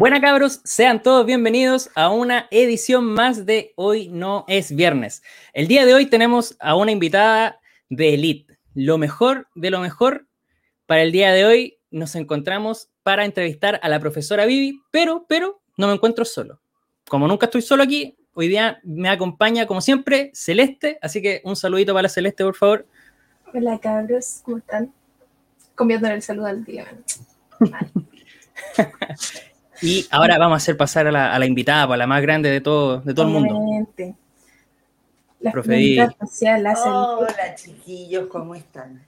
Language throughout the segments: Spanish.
Buenas cabros, sean todos bienvenidos a una edición más de Hoy no es viernes. El día de hoy tenemos a una invitada de Elite, lo mejor de lo mejor. Para el día de hoy nos encontramos para entrevistar a la profesora Vivi, pero, pero no me encuentro solo. Como nunca estoy solo aquí, hoy día me acompaña como siempre Celeste, así que un saludito para Celeste, por favor. Hola cabros, ¿cómo están? Comiendo el saludo al día. y ahora vamos a hacer pasar a la, invitada, para la más grande de todo, de todo el mundo. La Profe social, Hola chiquillos, ¿cómo están?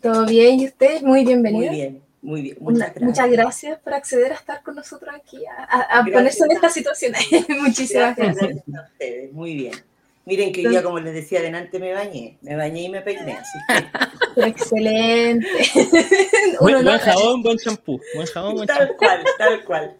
¿Todo bien? ¿Y ustedes? Muy bienvenidos. Muy bien, muy bien. Muchas gracias. Muchas gracias por acceder a estar con nosotros aquí, a, ponerse en esta situación. Muchísimas gracias. gracias. a ustedes, muy bien. Miren que ya, como les decía adelante, me bañé. Me bañé y me peiné. Así Excelente. buen, jabón, buen champú. Buen jabón, buen tal cual, tal cual.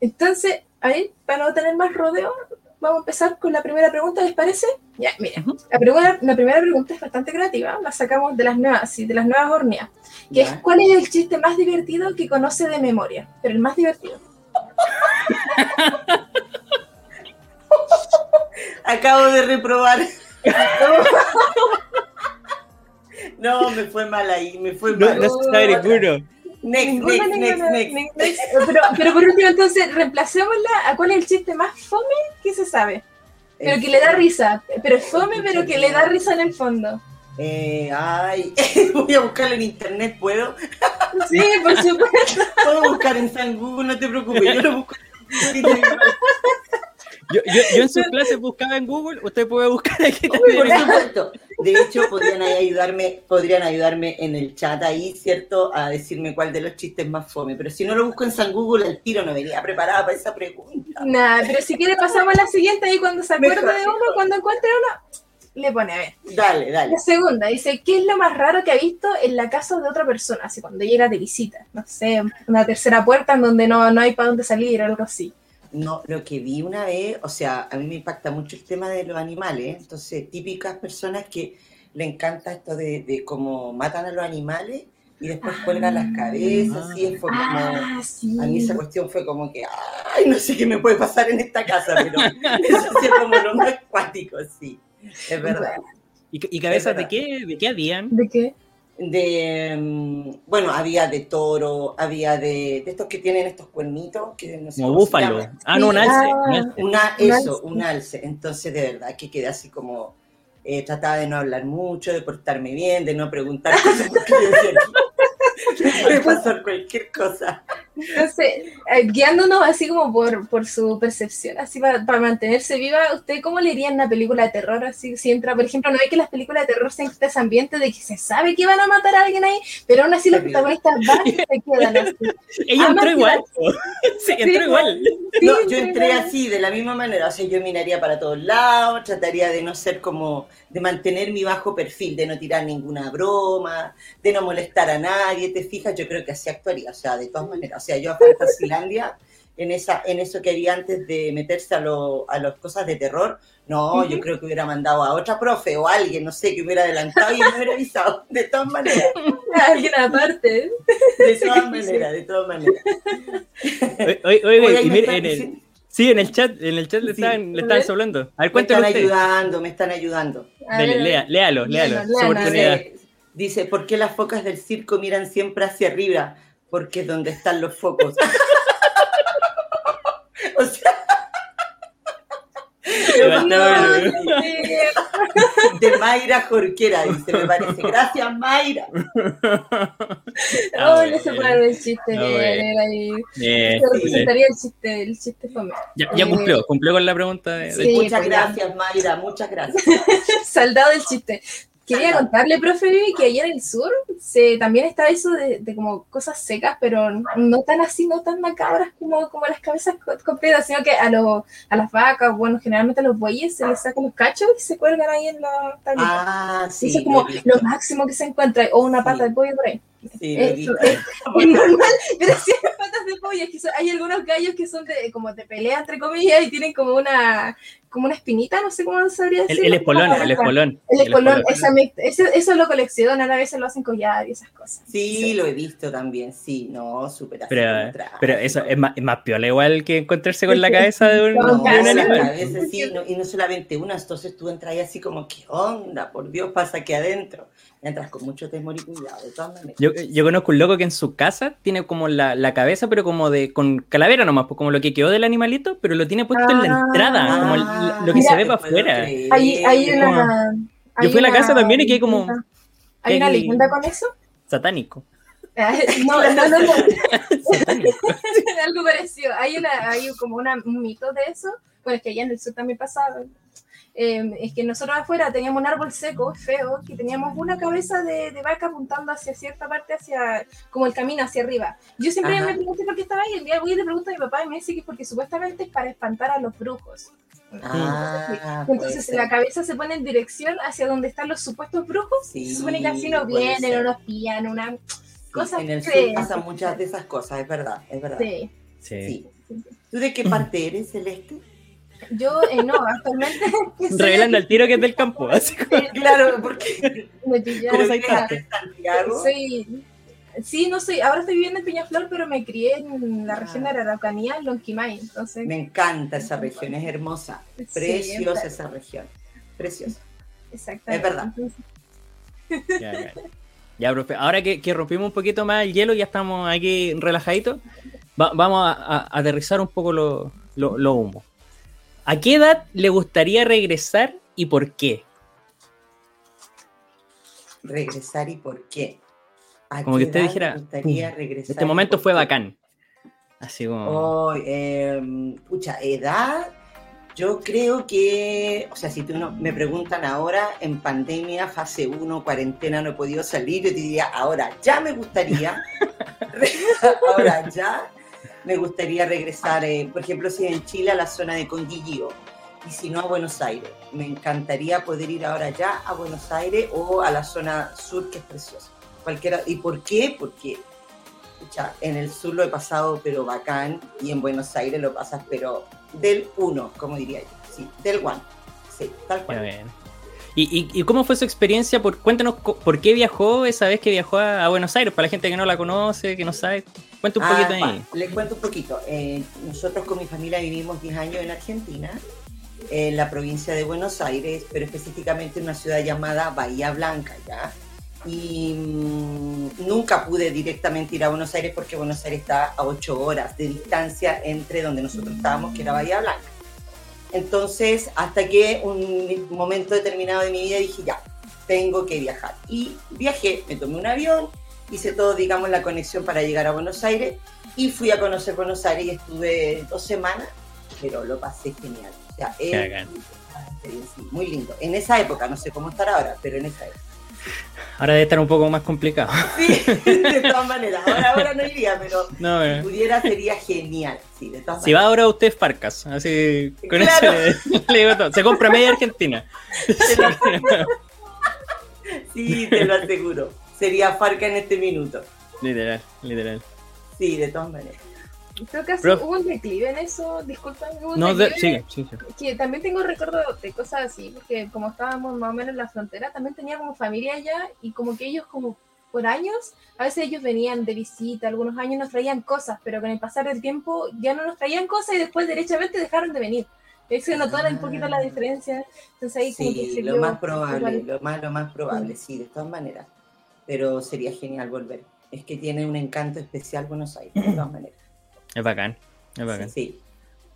Entonces, ahí, para no tener más rodeo, vamos a empezar con la primera pregunta, ¿les parece? Ya, miren. La, primera, la primera pregunta es bastante creativa, la sacamos de las nuevas, sí, de las nuevas horneas. Que es, ¿cuál es el chiste más divertido que conoce de memoria? Pero el más divertido. Acabo de reprobar. No, me fue mal ahí, me fue mal. No, ninguno. Next, next, next, next, Pero, pero por último, entonces, reemplacémosla a cuál es el chiste más fome que se sabe. Pero que le da risa. Pero es fome, pero que le da risa en el fondo. Eh, ay, voy a buscarlo en internet, ¿puedo? Sí, por supuesto. Puedo buscar en San Google, no te preocupes, yo lo busco en yo, yo, yo, en sus clases buscaba en Google, usted puede buscar aquí también. Por supuesto. De hecho, podrían ayudarme, podrían ayudarme en el chat ahí, ¿cierto? A decirme cuál de los chistes más fome. Pero si no lo busco en San Google, el tiro no venía preparada para esa pregunta. Nada, pero si quiere pasamos a la siguiente y cuando se acuerde de uno, cuando encuentre uno, le pone a ver. Dale, dale. La segunda dice, ¿qué es lo más raro que ha visto en la casa de otra persona? Así cuando llega de visita, no sé, una tercera puerta en donde no, no hay para dónde salir, algo así. No, lo que vi una vez, o sea, a mí me impacta mucho el tema de los animales, entonces típicas personas que le encanta esto de, de cómo matan a los animales y después cuelgan las cabezas, y fue como, ah, a mí esa cuestión fue como que, ay, no sé qué me puede pasar en esta casa, pero eso sí es como lo más acuático, sí, es verdad. ¿Y, cabezas de qué, de qué habían? ¿De qué? De, mm, bueno, había de toro, había de, de estos que tienen estos cuernitos, que no sé Como búfalo. Ah, no, un alce. Ah, una, eso, un alce. Entonces, de verdad, que quedé así como, eh, trataba de no hablar mucho, de portarme bien, de no preguntar cosas, porque puede pasar cualquier cosa. Entonces, eh, guiándonos así como por, por su percepción, así para, para, mantenerse viva, ¿usted cómo le iría una película de terror? Así, si entra, por ejemplo, no ve que las películas de terror se este ese ambiente de que se sabe que van a matar a alguien ahí, pero aún así los protagonistas van y se quedan así. Ella entró igual. Sí, entró igual. no, yo entré así, de la misma manera, o sea, yo miraría para todos lados, trataría de no ser como, de mantener mi bajo perfil, de no tirar ninguna broma, de no molestar a nadie, te fijas, yo creo que así actuaría, o sea, de todas maneras, sea, yo a Fantasilandia, en, esa, en eso que haría antes de meterse a, lo, a las cosas de terror, no, yo creo que hubiera mandado a otra profe o alguien, no sé, que hubiera adelantado y me hubiera avisado, de todas maneras. alguien aparte. De todas maneras, de todas maneras. Oye, oye, Sí, en el chat, en el chat le están, le están hablando. A ver, me están ayudando, me están ayudando. Dale, lea, léalo, léalo, su oportunidad. Dice, ¿por qué las focas del circo miran siempre hacia arriba? Porque es donde están los focos. o sea. de Mayra Jorquera, dice, me parece. Gracias, Mayra. Oh, no se puede ver el chiste ahí. Se representaría el chiste, el chiste fome. Ya, ya cumplió, cumplió con la pregunta. De, sí, muchas gracias, Mayra, muchas gracias. Saldado el chiste. Quería contarle, profe que allá en el sur se, también está eso de, como cosas secas, pero no tan así, no tan macabras como, como las cabezas completas, sino que a, a las vacas, bueno, generalmente a los bueyes se les sacan los cachos y se cuelgan ahí en la. Ah, sí. Eso es como lo máximo que se encuentra, o una pata de pollo por ahí. Sí, es, normal, pero sí hay patas de pollo, es que hay algunos gallos que son de, como de pelea, entre comillas, y tienen como una como una espinita, no sé cómo sabría El, decir. el espolón, el espolón. El el espolón, espolón. esa me- ese- eso lo coleccionan, a veces lo hacen collar y esas cosas. Sí, lo he visto también, sí, no, súper. Pero, pero eso es más, es más piola igual que encontrarse con la cabeza de un, No, de un animal. a veces sí, no- y no solamente una, entonces tú entras ahí así como, ¿qué onda? Por Dios, pasa aquí adentro. Entras con mucho temor y cuidado, de todas maneras. Yo, yo conozco un loco que en su casa tiene como la, la cabeza, pero como de con calavera nomás, pues como lo que quedó del animalito, pero lo tiene puesto en la Ah. entrada, como el- Ah, lo que Mira, se ve para afuera. creer. Hay, hay una. Yo hay fui a la una casa también y quedé como-. ¿Hay una leyenda con eso? Satánico. No, no, no, no. Satánico. algo parecido. Hay, una, hay como una, un mito de eso. Bueno, es que allá en el sur también pasaba. Eh, es que nosotros afuera teníamos un árbol seco, feo, que teníamos una cabeza de, de vaca apuntando hacia cierta parte, hacia como el camino hacia arriba. Yo siempre Ajá. me pregunté por qué estaba ahí. El día voy y le pregunto a mi papá y me dice que es porque supuestamente es para espantar a los brujos. Ah, Entonces la cabeza se pone en dirección hacia donde están los supuestos brujos. Sí, se supone que así no vienen ser. o nos pillan, una Sí, cosa en el sur pasan muchas de esas cosas, es verdad, es verdad. Sí. Sí. Sí. ¿Tú de qué parte eres, Celeste? Yo eh, no, actualmente Revelando al tiro que es del campo. Así como- Claro, porque me pillaron. ¿Cómo se Mira, en Santiago. soy, sí, no soy, ahora estoy viviendo en Peñaflor, pero me crié en la región de la Araucanía, en Lonquimay, entonces. Me encanta esa región, es hermosa, preciosa es- esa región, preciosa. Exactamente. es verdad. Entonces, Ya, ya. Ya, profe, ahora que, que rompimos un poquito más el hielo, ya estamos aquí relajaditos, va- vamos a, a- a aterrizar un poco lo, lo, lo humo. ¿A qué edad le gustaría regresar y por qué? Regresar y por qué. ¿A Como que usted dijera, me gustaría "Pum, regresar Este momento fue qué?" bacán. Así como... Oh, eh, pucha, edad, yo creo que, o sea, si tú no, me preguntan ahora, en pandemia, fase 1, cuarentena, no he podido salir, yo te diría, ahora ya me gustaría, ahora ya me gustaría regresar, eh, por ejemplo, si en Chile a la zona de Conguillío, y si no a Buenos Aires. Me encantaría poder ir ahora ya a Buenos Aires o a la zona sur, que es preciosa. Cualquiera. ¿Y por qué? Porque en el sur lo he pasado pero bacán y en Buenos Aires lo pasas pero del uno, como diría yo. Sí, del one. Sí, tal cual. ven. ¿Y, y, y cómo fue su experiencia? Por, cuéntanos por qué viajó esa vez que viajó a, a Buenos Aires, para la gente que no la conoce, que no sabe. Cuenta un Ah, poquito ahí. les cuento un poquito. Eh, nosotros con mi familia vivimos 10 años en Argentina, en la provincia de Buenos Aires, pero específicamente en una ciudad llamada Bahía Blanca, ¿ya? Y mm, nunca pude directamente ir a Buenos Aires porque Buenos Aires está a 8 horas de distancia entre donde nosotros estábamos, que era Bahía Blanca. Entonces, hasta que un momento determinado de mi vida dije, ya, tengo que viajar. Y viajé, me tomé un avión, hice todo, digamos, la conexión para llegar a Buenos Aires y fui a conocer Buenos Aires y estuve dos semanas, pero lo pasé genial. O sea, es muy lindo. En esa época, no sé cómo estará ahora, pero en esa época. Ahora debe estar un poco más complicado. Sí, de todas maneras. Ahora, ahora no iría, pero No, si eh. pudiera sería genial. Sí, de todas Si va ahora usted es Farcas, así con Claro. eso le, le digo todo. Se compra media Argentina. Sí, te lo aseguro. Sería Farca en este minuto. literal, literal. Sí, de todas maneras. Creo que hubo un declive en eso, disculpa. No, de- sigue, sigue. Que también tengo recuerdo de cosas así, porque como estábamos más o menos en la frontera, también tenía como familia allá y como que ellos como por años, a veces ellos venían de visita, algunos años nos traían cosas, pero con el pasar del tiempo ya no nos traían cosas y después derechamente dejaron de venir. Se notó un poquito la diferencia. Entonces ahí como que Sí, se lo más probable, igual. lo más, lo más probable, sí, de todas maneras. Pero sería genial volver. Es que tiene un encanto especial Buenos Aires, de todas maneras. Es bacán, es bacán. Sí.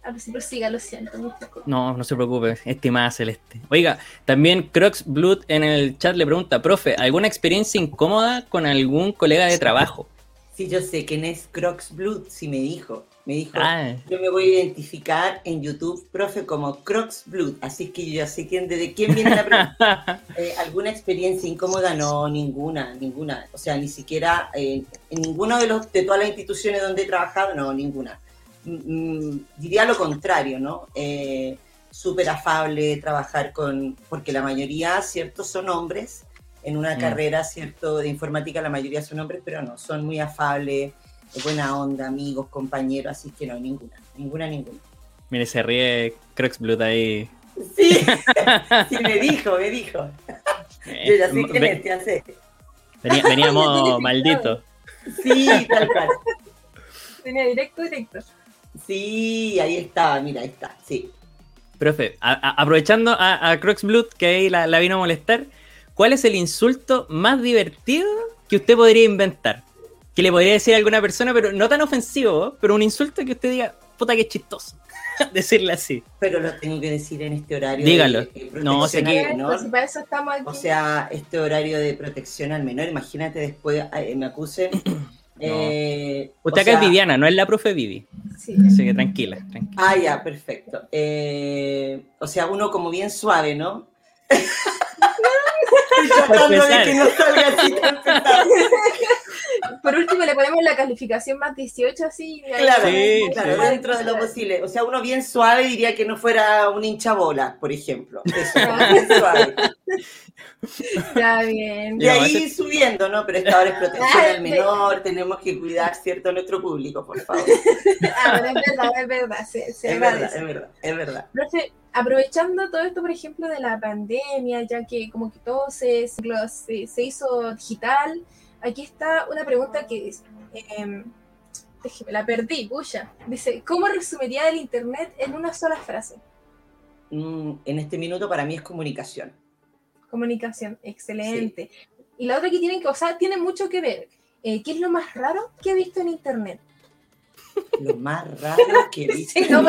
A ver si prosiga, lo siento. No, no se preocupe, estimada Celeste. Oiga, también Crocs Blood en el chat le pregunta, profe, ¿alguna experiencia incómoda con algún colega de trabajo? Sí, yo sé quién es Crocs Blood, sí me dijo. Me dijo, Ah, yo me voy a identificar en YouTube, profe, como Crocs Blood. Así que yo ya sé quién, de quién viene la pregunta. Eh, ¿Alguna experiencia incómoda? No, ninguna, ninguna. O sea, ni siquiera eh, en ninguno de, los, de todas las instituciones donde he trabajado, no, ninguna. Mm, mm, diría lo contrario, ¿no? Eh, Súper afable trabajar con, porque la mayoría, ¿cierto? Son hombres. En una Mm. carrera, ¿cierto? De informática la mayoría son hombres, pero no, son muy afables, buena onda, amigos, compañeros, así que no, ninguna, ninguna, ninguna. mire, se ríe Crocs Blood ahí. Sí, sí, me dijo, me dijo. Yo ya sé quién es, ya sé. Venía- veníamos malditos. Sí, tal cual. Tenía directo, directo. Sí, ahí está, mira, ahí está, sí. Profe, a- a- aprovechando a, a Crocs Blood, que ahí la, la vino a molestar, ¿cuál es el insulto más divertido que usted podría inventar? Que le podría decir a alguna persona, pero no tan ofensivo, pero un insulto que usted diga, puta que chistoso. Decirle así. Pero lo tengo que decir en este horario. Dígalo. de- de No, Pues, menor. si para eso estamos aquí. O sea, este horario de protección al menor, imagínate después eh, me acusen. eh, Usted o acá sea- es Viviana, no es la profe Vivi. Sí. Así que tranquila, tranquila. Ah, ya, perfecto. Eh, o sea, uno como bien suave, ¿no? Estoy tratando de que no salga así tan. Por último, le ponemos la calificación más 18, así. Claro, Sí, claro, sí. dentro de lo posible. O sea, uno bien suave diría que no fuera un hinchabola, por ejemplo. Eso, bien suave. Ya, bien. Y ahí ese- subiendo, ¿no? Pero esta hora es protección al menor, tenemos que cuidar, ¿cierto?, a nuestro público, por favor. Ah, pero es verdad, es verdad. Se, se Es verdad, es verdad, es verdad. Profe, aprovechando todo esto, por ejemplo, de la pandemia, ya que como que todo se, se, se hizo digital, aquí está una pregunta que es, em, déjeme, la perdí, pucha. Dice, ¿cómo resumiría el Internet en una sola frase? Mm, en este minuto para mí es comunicación. Comunicación, excelente. Y la otra que tienen que, o sea, tiene mucho que ver. Eh, ¿Qué es lo más raro que he visto en Internet? Lo más raro que he visto. Sí, no,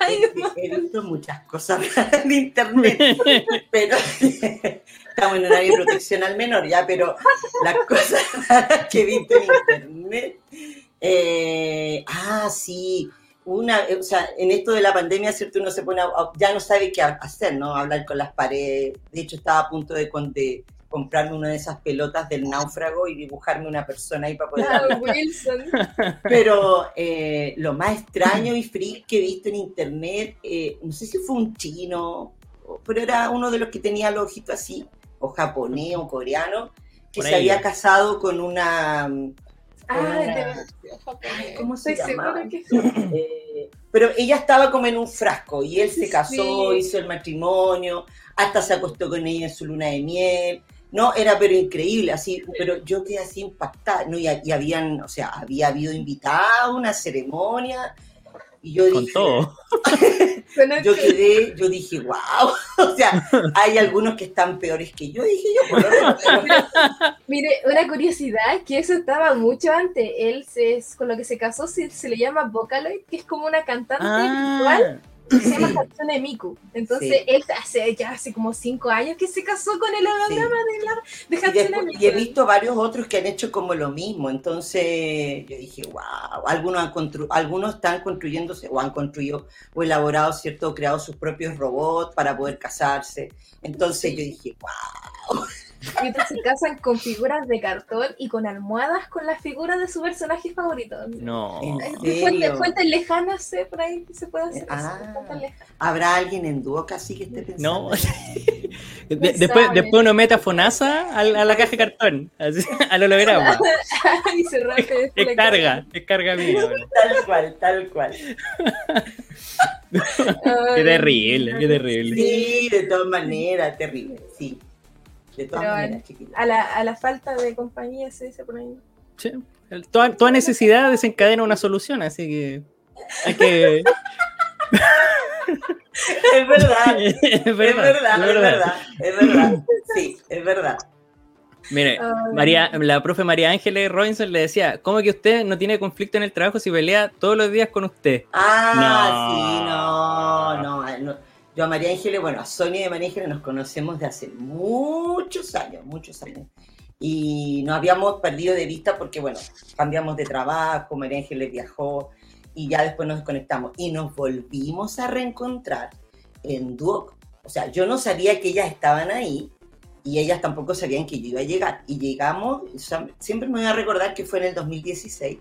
Ay, He- he visto muchas cosas en internet, pero estamos en horario de protección al menor ya, pero las cosas raras que he visto en internet. eh, ah, sí. Una, o sea, en esto de la pandemia, ¿cierto? Uno se pone, a- ya no sabe qué hacer, ¿no? Hablar con las paredes. De hecho, estaba a punto de, de comprarme una de esas pelotas del náufrago y dibujarme una persona ahí para poder Wilson. pero eh, lo más extraño y freak que he visto en internet, eh, no sé si fue un chino, pero era uno de los que tenía los ojitos así, o japonés o coreano, que Por se ahí. había casado con una... Ah, con una-. ¿Cómo se Estoy llamaba? segura que Eh, pero ella estaba como en un frasco y él se Sí. casó, hizo el matrimonio, hasta se acostó con ella en su luna de miel. No, era pero increíble, así, pero yo quedé así impactada, ¿no? Y, y habían, o sea, había habido invitado, una ceremonia, y yo Con dije, todo. Yo que- quedé, yo dije, wow, o sea, hay algunos que están peores que yo, dije yo, por lo menos, Mire, una curiosidad, que eso estaba mucho antes. Él se, con lo que se casó se, se le llama Vocaloid, que es como una cantante virtual Ah, que se llama Hatsune Miku. Entonces, Sí. él hace ya hace como cinco años que se casó con el holograma de, la, de Y, Hatsune después- Miku. y he visto varios otros que han hecho como lo mismo, entonces yo dije, wow, algunos, han constru- algunos están construyéndose o han construido o elaborado, ¿cierto? O creado sus propios robots para poder casarse. Entonces yo dije, wow, Y otros se casan con figuras de cartón y con almohadas con las figuras de su personaje favorito. no. Fuentes, fuentes lejanas, sé, por ahí que se puede hacer. eso, Ah. ¿habrá alguien en Duoc así que esté pensando? No. De- después, después uno mete a Fonasa a, la- a la caja de cartón, así, al holograma. y se rasca después Es la carga, es carga mía. bro. Tal cual, tal cual. Qué terrible, qué terrible. Sí, de todas maneras, terrible, sí. De todas Pero, maneras, chiquita. A la, a la falta de compañía se dice por ahí. Sí. El- Toda, toda necesidad desencadena una solución, así que hay que... Es verdad. es Es verdad, es verdad, es verdad, sí, es verdad. Mire. María, la profe María Ángeles Robinson le decía, ¿cómo que usted no tiene conflicto en el trabajo si pelea todos los días con usted? Ah, sí, no, no, no. Yo a María Ángeles, bueno, a Sonia y a María Ángeles nos conocemos de hace muchos años, muchos años. Y nos habíamos perdido de vista porque, bueno, cambiamos de trabajo, María Ángeles viajó y ya después nos desconectamos. Y nos volvimos a reencontrar en Duoc. O sea, yo no sabía que ellas estaban ahí y ellas tampoco sabían que yo iba a llegar. Y llegamos, o sea, siempre me voy a recordar que fue en el 2016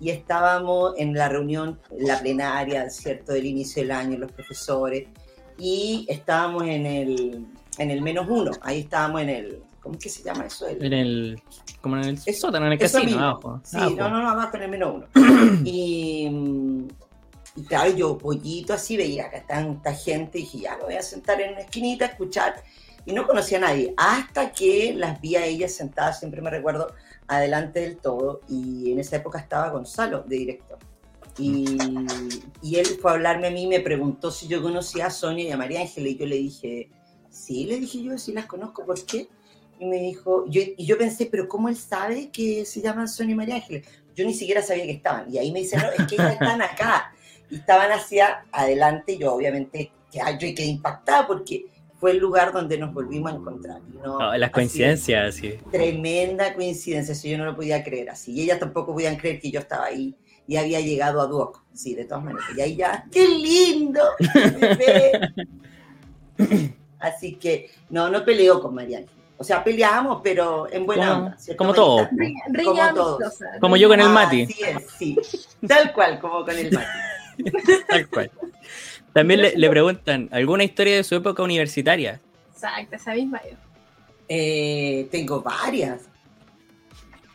y estábamos en la reunión, la plenaria, ¿cierto?, del inicio del año, los profesores, y estábamos en el, en el menos uno, ahí estábamos en el, ¿cómo es que se llama eso? El- En el, como en el Eso- sótano, en el casino, abajo. Sí, abajo. no, no, no, abajo en el menos uno. y, Y claro, yo pollito así veía que tanta gente y dije, ya me voy a sentar en una esquinita a escuchar. Y no conocía a nadie, hasta que las vi a ellas sentadas, siempre me recuerdo, adelante del todo. Y en esa época estaba Gonzalo de director. Y, y él fue a hablarme a mí, me preguntó si yo conocía a Sonia y a María Ángela. Y yo le dije, sí, le dije yo, sí las conozco, ¿por qué? Y me dijo, yo, y yo pensé, pero ¿cómo él sabe que se llaman Sonia y María Ángeles? Yo ni siquiera sabía que estaban. Y ahí me dice, no, es que ellas están acá y estaban hacia adelante. Yo obviamente que yo quedé impactada porque fue el lugar donde nos volvimos a encontrar. No, las coincidencias, sí. Tremenda coincidencia, eso yo no lo podía creer así. Y ellas tampoco podían creer que yo estaba ahí y había llegado a Duoc, sí, de todas maneras. Y ahí ya, ¡qué lindo! así que, no, no peleó con Mariana. O sea, peleábamos, pero en buena como, onda. Como todo. como todos. Como yo con el Mati. Sí, sí. Tal cual, como con el Mati. Tal cual. También le, preguntan, ¿alguna historia de su época universitaria? Exacto, esa misma yo. Eh, tengo varias.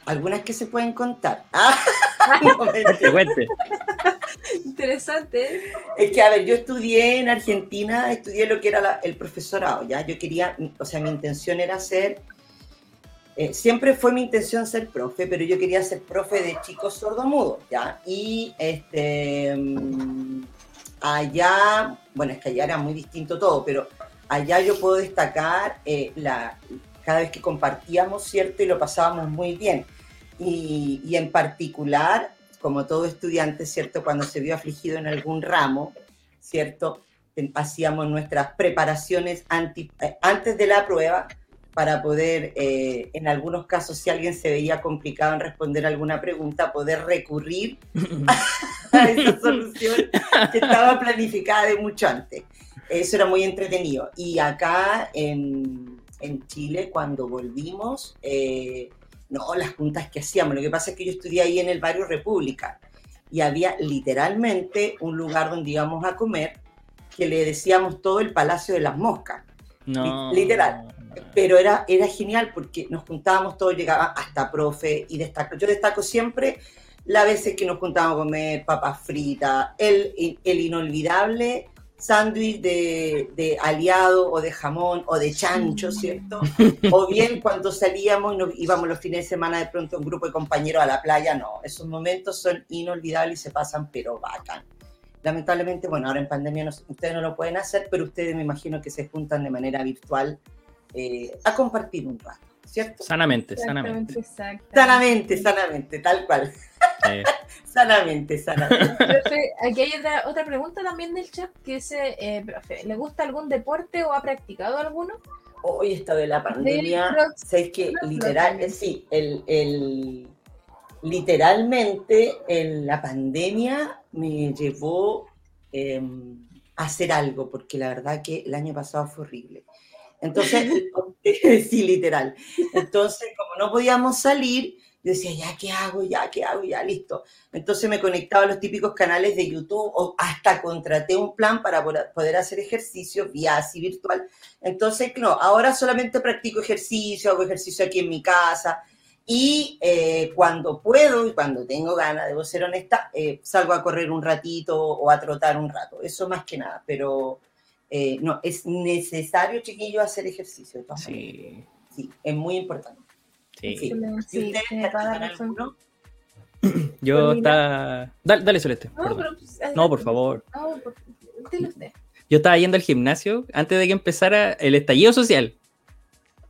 Algunas que se pueden contar. Interesante. Es que, a ver, yo estudié en Argentina, estudié lo que era el profesorado, ¿ya? Yo quería, o sea, mi intención era ser eh, siempre fue mi intención ser profe, pero yo quería ser profe de chicos sordomudos, ¿ya? Y este, mm, allá, bueno, es que allá era muy distinto todo, pero allá yo puedo destacar eh, la, cada vez que compartíamos, ¿cierto? Y lo pasábamos muy bien. Y, y, en particular, como todo estudiante, ¿cierto? Cuando se vio afligido en algún ramo, ¿cierto? Hacíamos nuestras preparaciones anti, eh, antes de la prueba para poder, eh, en algunos casos, si alguien se veía complicado en responder alguna pregunta, poder recurrir a esa solución que estaba planificada de mucho antes. Eso era muy entretenido. Y acá en, en Chile, cuando volvimos, eh, no, las juntas que hacíamos. Lo que pasa es que yo estudié ahí en el barrio República y había literalmente un lugar donde íbamos a comer que le decíamos todo el Palacio de las Moscas. No. Literal pero era, era genial porque nos juntábamos todos, llegaba hasta profe y destaco. Yo destaco siempre las veces que nos juntábamos a comer papas fritas, el, el inolvidable sándwich de, de, aliado o de jamón o de chancho, ¿cierto? O bien cuando salíamos y nos íbamos los fines de semana de pronto un grupo de compañeros a la playa, no, esos momentos son inolvidables y se pasan pero bacán. Lamentablemente, bueno, ahora en pandemia ustedes no lo pueden hacer, pero ustedes me imagino que se juntan de manera virtual eh, a compartir un rato, ¿cierto? Sanamente, sanamente. Sanamente, sanamente, tal cual. sanamente, sanamente. aquí hay otra, pregunta también del chat que dice, eh, profe, ¿le gusta algún deporte o ha practicado alguno? Hoy esto de la pandemia, ¿sabes que Literal, eh, sí, el, el, literalmente en la pandemia me llevó em, a hacer algo, porque la verdad que el año pasado fue horrible. Entonces, sí, literal. Entonces, como no podíamos salir, yo decía, ya, ¿qué hago? Ya, ¿qué hago? Ya, listo. Entonces me conectaba a los típicos canales de YouTube o hasta contraté un plan para poder hacer ejercicio vía así virtual. Entonces, no, ahora solamente practico ejercicio, hago ejercicio aquí en mi casa y eh, cuando puedo y cuando tengo ganas, debo ser honesta, eh, salgo a correr un ratito o a trotar un rato. Eso más que nada, pero eh, no, es necesario, chiquillo, hacer ejercicio. sí. Sí, es muy importante. Sí. sí. ¿Y Yo está... Dale, dale, Celeste. No, pero, pues, no, por favor. No, por... usted. Yo estaba yendo al gimnasio antes de que empezara el estallido social.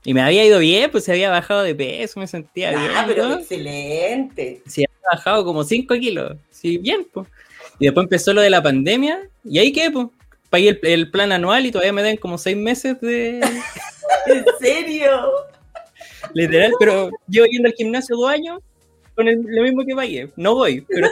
Y me había ido bien, pues se había bajado de peso, me sentía ah, bien. Ah, pero excelente. Sí, había bajado como 5 kilos. Sí, bien, pues. Y después empezó lo de la pandemia, y ahí qué, pues pagué el, plan anual y todavía me dan como seis meses de. ¿En serio? Literal, pero llevo yendo al gimnasio dos años con lo mismo que pagué. No voy, pero.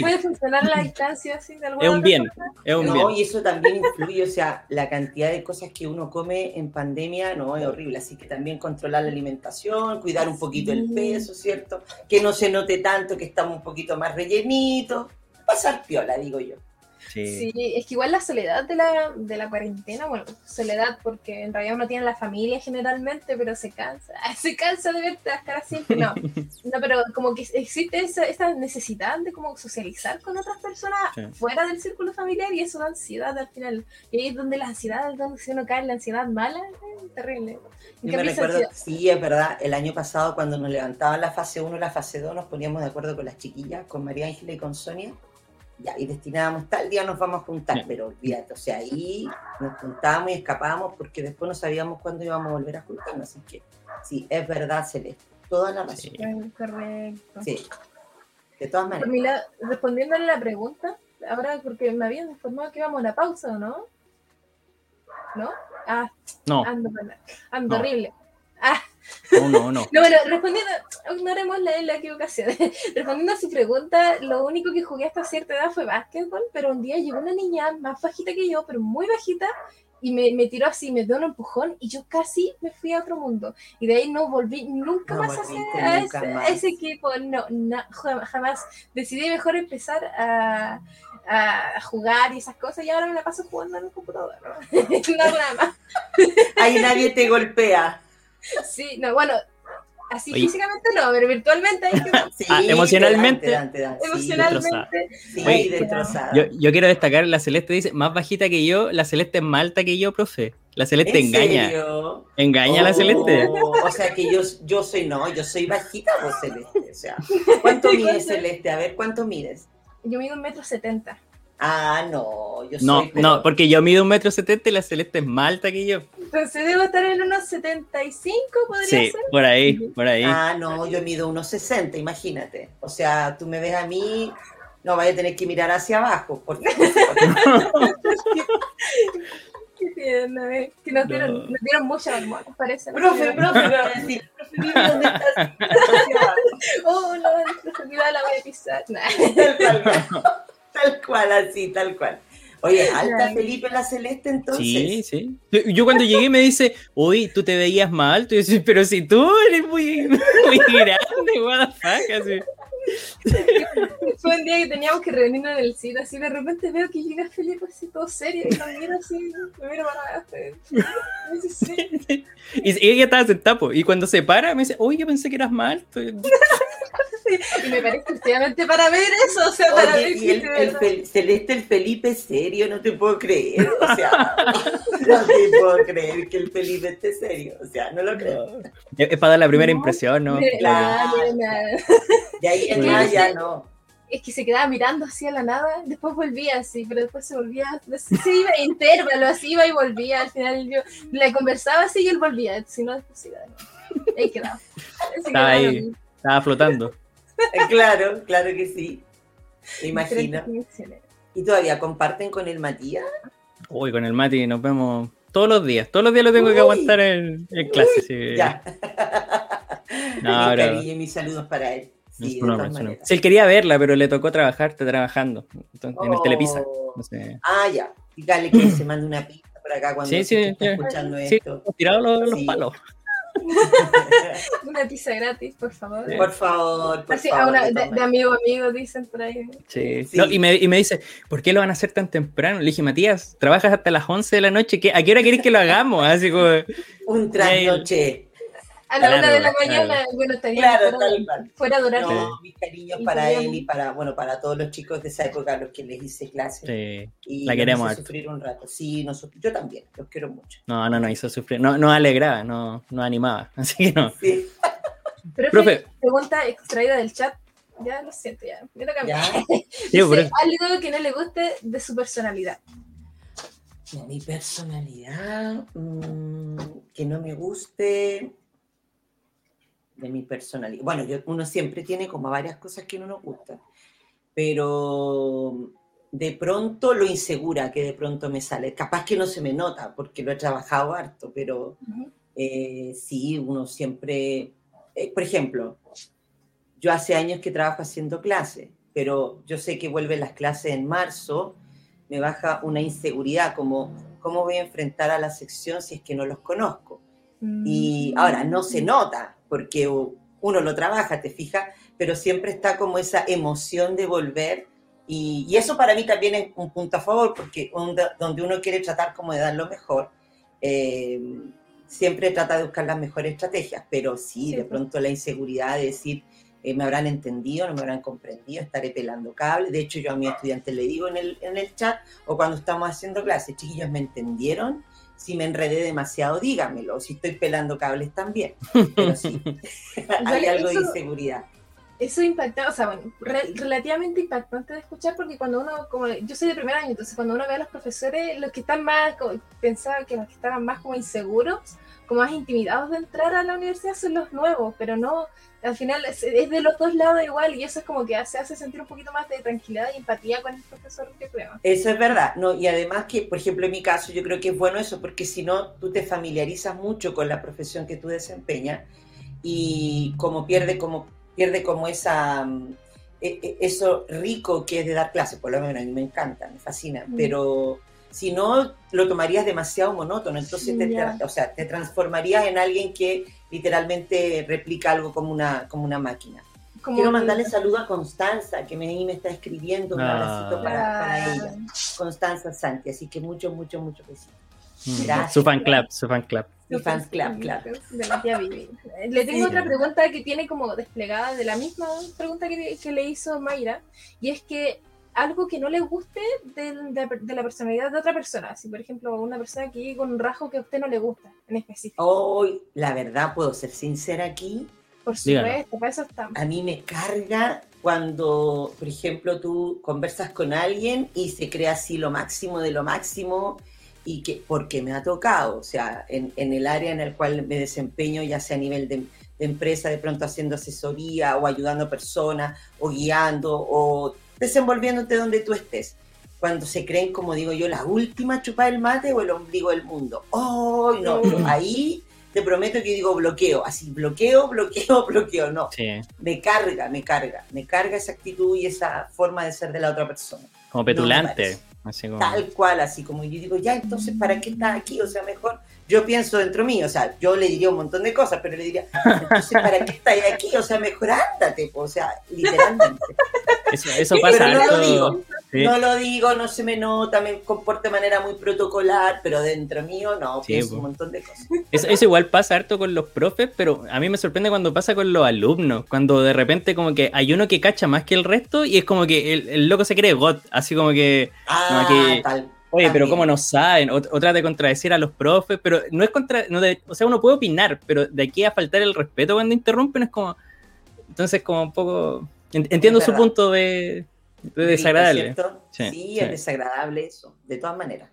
¿Puede funcionar la distancia así de alguna Es un bien, es un no, y eso también influye, o sea, la cantidad de cosas que uno come en pandemia no es horrible, así que también controlar la alimentación, cuidar un poquito el peso, ¿cierto? Que no se note tanto que estamos un poquito más rellenitos, pasar piola, digo yo. Sí. es que igual la soledad de la, de la cuarentena, bueno, soledad porque en realidad uno tiene la familia generalmente, pero se cansa, se cansa de verte las caras siempre, no, no, pero como que existe esa, esa necesidad de como socializar con otras personas fuera del círculo familiar y eso da ansiedad al final, y ahí es donde la ansiedad, donde si uno cae en la ansiedad mala, es terrible. Yo me recuerdo, sí, es verdad, el año pasado cuando nos levantaban la fase 1 y la fase 2 nos poníamos de acuerdo con las chiquillas, con María Ángela y con Sonia, ya, y destinábamos tal día nos vamos a juntar, pero olvídate, o sea, ahí nos juntábamos y escapábamos porque después no sabíamos cuándo íbamos a volver a juntarnos, así que sí, es verdad, Celeste, toda la razón. correcto. Sí, de todas maneras. respondiéndole la pregunta, ahora porque me habían informado que íbamos a una pausa, ¿o no? ¿No? Ah, no. ando, ando horrible. Ah, no, no, no. bueno, respondiendo, ignoremos la, la equivocación. respondiendo a su pregunta, lo único que jugué hasta cierta edad fue básquetbol, pero un día llegó una niña más bajita que yo, pero muy bajita, y me, me, tiró así, me dio un empujón y yo casi me fui a otro mundo. Y de ahí no volví nunca más a, ese, equipo, no, no, jamás. Decidí mejor empezar a, a, jugar y esas cosas y ahora me la paso jugando en el computador. ¿no? nada más. Ahí nadie te golpea. Sí, no, bueno, así físicamente no, pero virtualmente hay que... sí, ah, emocionalmente. emocionalmente. Sí, destrozada. Yo, yo, quiero destacar, la Celeste dice, más bajita que yo, la Celeste es más alta que yo, profe. La Celeste engaña. Engaña a la Celeste. Oh, o sea que yo, yo soy, no, yo soy bajita vos, Celeste. O sea, ¿cuánto mides, Celeste? A ver, ¿cuánto mides? Yo mido un metro setenta. Ah, no, yo soy. No, no, porque yo mido un metro setenta y la Celeste es más alta que yo. Entonces debo estar en unos 75, podría sí, ser. por ahí, por ahí. Ah, no, yo mido unos 60, imagínate. O sea, tú me ves a mí, no vaya a tener que mirar hacia abajo. Porque... Qué tierno, eh. Que nos dieron, nos dieron muchas hormonas, parece. Profe, profe, me va a decir, profe, dónde estás. oh, no, profe, mira, la voy a pisar. Cual, tal cual, así, tal cual. Oye, alta Felipe la Celeste entonces. Sí, sí. Yo, cuando llegué me dice, uy, tú te veías mal alto. Y yo, pero si tú eres muy, muy grande, what the fuck, así. Fue un día que teníamos que reunirnos en el cine, así de repente veo que llega Felipe así todo serio y me mira así, me mira para Y ella estaba sentada, y cuando se para me dice, uy, yo pensé que eras mal y me parece efectivamente para ver eso, o sea, para ver y el, el Celeste, el Felipe, serio, no te puedo creer, o sea, no te puedo creer que el Felipe esté serio, o sea, no lo creo. Es para dar la primera impresión, ¿no? Claro. Y ahí en ya no. Es que se quedaba mirando así a la nada, después volvía así, pero después se volvía, se iba a intervalo, así iba y volvía, al final yo le conversaba así y él volvía, si no, después iba Ahí quedaba. Estaba ahí, estaba flotando. claro, claro que sí. Me imagino. ¿Y todavía comparten con el Matías? Uy, con el Mati nos vemos todos los días. Todos los días lo tengo que aguantar en, clase. sí. Ya. No, mi cariño y mis saludos para él. Sí, sí, él quería verla, pero le tocó trabajar, está trabajando entonces, en el Telepisa. No sé. Ah, ya. Dígale que se mande una pista por acá cuando sí, está escuchando esto. Tirado los, los palos. una pizza gratis, por favor. Por favor, por Así, favor. Una, de, de, amigo amigo, dicen por ahí. Sí. sí. No, y, me, y, me, dice, ¿por qué lo van a hacer tan temprano? Le dije, Matías, trabajas hasta las 11 de la noche. ¿A qué hora querés que lo hagamos? Así como... Un trasnoche. A la una de la mañana, bueno, estaría claro, fuera, tal cual. fuera de No, mis cariños para él y para, bueno, para todos los chicos de esa época a los que les hice clase. Sí, y la queremos. Hizo sufrir un rato. Sí, nosotros, yo también, los quiero mucho. No, no, no hizo sufrir. No, no alegraba, no, no animaba. Así que no. Sí. Profe, Profe, pregunta extraída del chat. Ya lo siento, ya. Me toca ya. Dice, algo que no le guste de su personalidad. De mi personalidad, mmm, que no me guste de mi personalidad. Bueno, yo, uno siempre tiene como varias cosas que no nos gustan, pero de pronto lo insegura que de pronto me sale. Capaz que no se me nota porque lo he trabajado harto, pero eh, sí, uno siempre, eh, por ejemplo, yo hace años que trabajo haciendo clases, pero yo sé que vuelven las clases en marzo, me baja una inseguridad como cómo voy a enfrentar a la sección si es que no los conozco. Y mm. ahora no se nota, porque uno lo trabaja, te fijas, pero siempre está como esa emoción de volver Y, y, eso para mí también es un punto a favor, porque donde uno quiere tratar como de dar lo mejor, eh, siempre trata de buscar las mejores estrategias, pero sí, de pronto la inseguridad de decir, eh, me habrán entendido, no me habrán comprendido, estaré pelando cable. De hecho, yo a mis estudiantes le digo en el, en el chat o cuando estamos haciendo clases, chiquillos, ¿me entendieron? Si me enredé demasiado, dígamelo. Si estoy pelando cables también. Pero sí, hay algo de inseguridad eso impacta, o sea, bueno, relativamente impactante de escuchar porque cuando uno, como yo soy de primer año, entonces cuando uno ve a los profesores, los que están más, pensaba que los que estaban más como inseguros, como más intimidados de entrar a la universidad son los nuevos, pero no, al final es, de los dos lados igual y eso es como que se hace sentir un poquito más de tranquilidad y empatía con el profesor que prueba. Eso es verdad, no, y además que, por ejemplo, en mi caso yo creo que es bueno eso porque si no, tú te familiarizas mucho con la profesión que tú desempeñas y como pierde como pierde como esa, mm, e, e, eso rico que es de dar clases, por lo menos a mí me encanta, me fascina, mm. pero si no lo tomarías demasiado monótono, entonces te, o sea, te transformarías en alguien que literalmente replica algo como una, como una máquina. Quiero mandarle saludo a Constanza, que me, me está escribiendo un abracito para, para, ella. Constanza Santi, así que mucho, mucho, mucho besito. Mm. Gracias. Su fan club, su fan club. Mi fans club, claro. De la tía Vivi. Le tengo otra pregunta que tiene como desplegada de la misma pregunta que, que le hizo Mayra, y es que algo que no le guste de, de, la personalidad de otra persona. Si, por ejemplo, una persona que con un rasgo que a usted no le gusta, en específico. Hoy, la verdad, puedo ser sincera aquí. Por supuesto, para eso estamos. A mí me carga cuando, por ejemplo, tú conversas con alguien y se crea así lo máximo de lo máximo y que porque me ha tocado, o sea, en, en, el área en el cual me desempeño, ya sea a nivel de, empresa, de pronto haciendo asesoría o ayudando a personas o guiando o desenvolviéndote donde tú estés. Cuando se creen, como digo yo, la última chupa del mate o el ombligo del mundo. ¡Oh, no! Ahí te prometo que digo bloqueo, así bloqueo, bloqueo, bloqueo. No, me carga, me carga, me carga esa actitud y esa forma de ser de la otra persona. Como petulante. Tal cual, así como yo digo, ya, entonces, ¿para qué estás aquí? O sea, mejor, yo pienso dentro mío, o sea, yo le diría un montón de cosas, pero le diría, entonces, ¿para qué estás aquí? O sea, mejor ándate, o sea, literalmente. Eso, pasa. no lo digo, no lo digo, no se me nota, me comporto de manera muy protocolar, pero dentro mío no, pienso un montón de cosas. Eso, igual pasa harto con los profes, pero a mí me sorprende cuando pasa con los alumnos, cuando de repente como que hay uno que cacha más que el resto y es como que el, loco se cree God, así como que... Ah, tal. Oye, pero ¿cómo no saben? O, trata de contradecir a los profes, pero no es contra... No o sea, uno puede opinar, pero de aquí a faltar el respeto cuando interrumpen es como... Entonces como un poco... Entiendo su punto de desagradable. Sí, es desagradable eso, de todas maneras.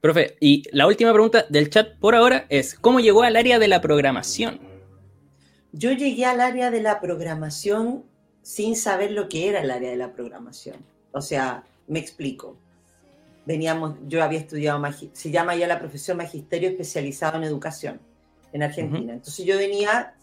Profe, y la última pregunta del chat por ahora es, ¿cómo llegó al área de la programación? Yo llegué al área de la programación sin saber lo que era el área de la programación. O sea, me explico. Veníamos, yo había estudiado, se llama ya la profesión magisterio especializado en educación en Argentina. Entonces yo venía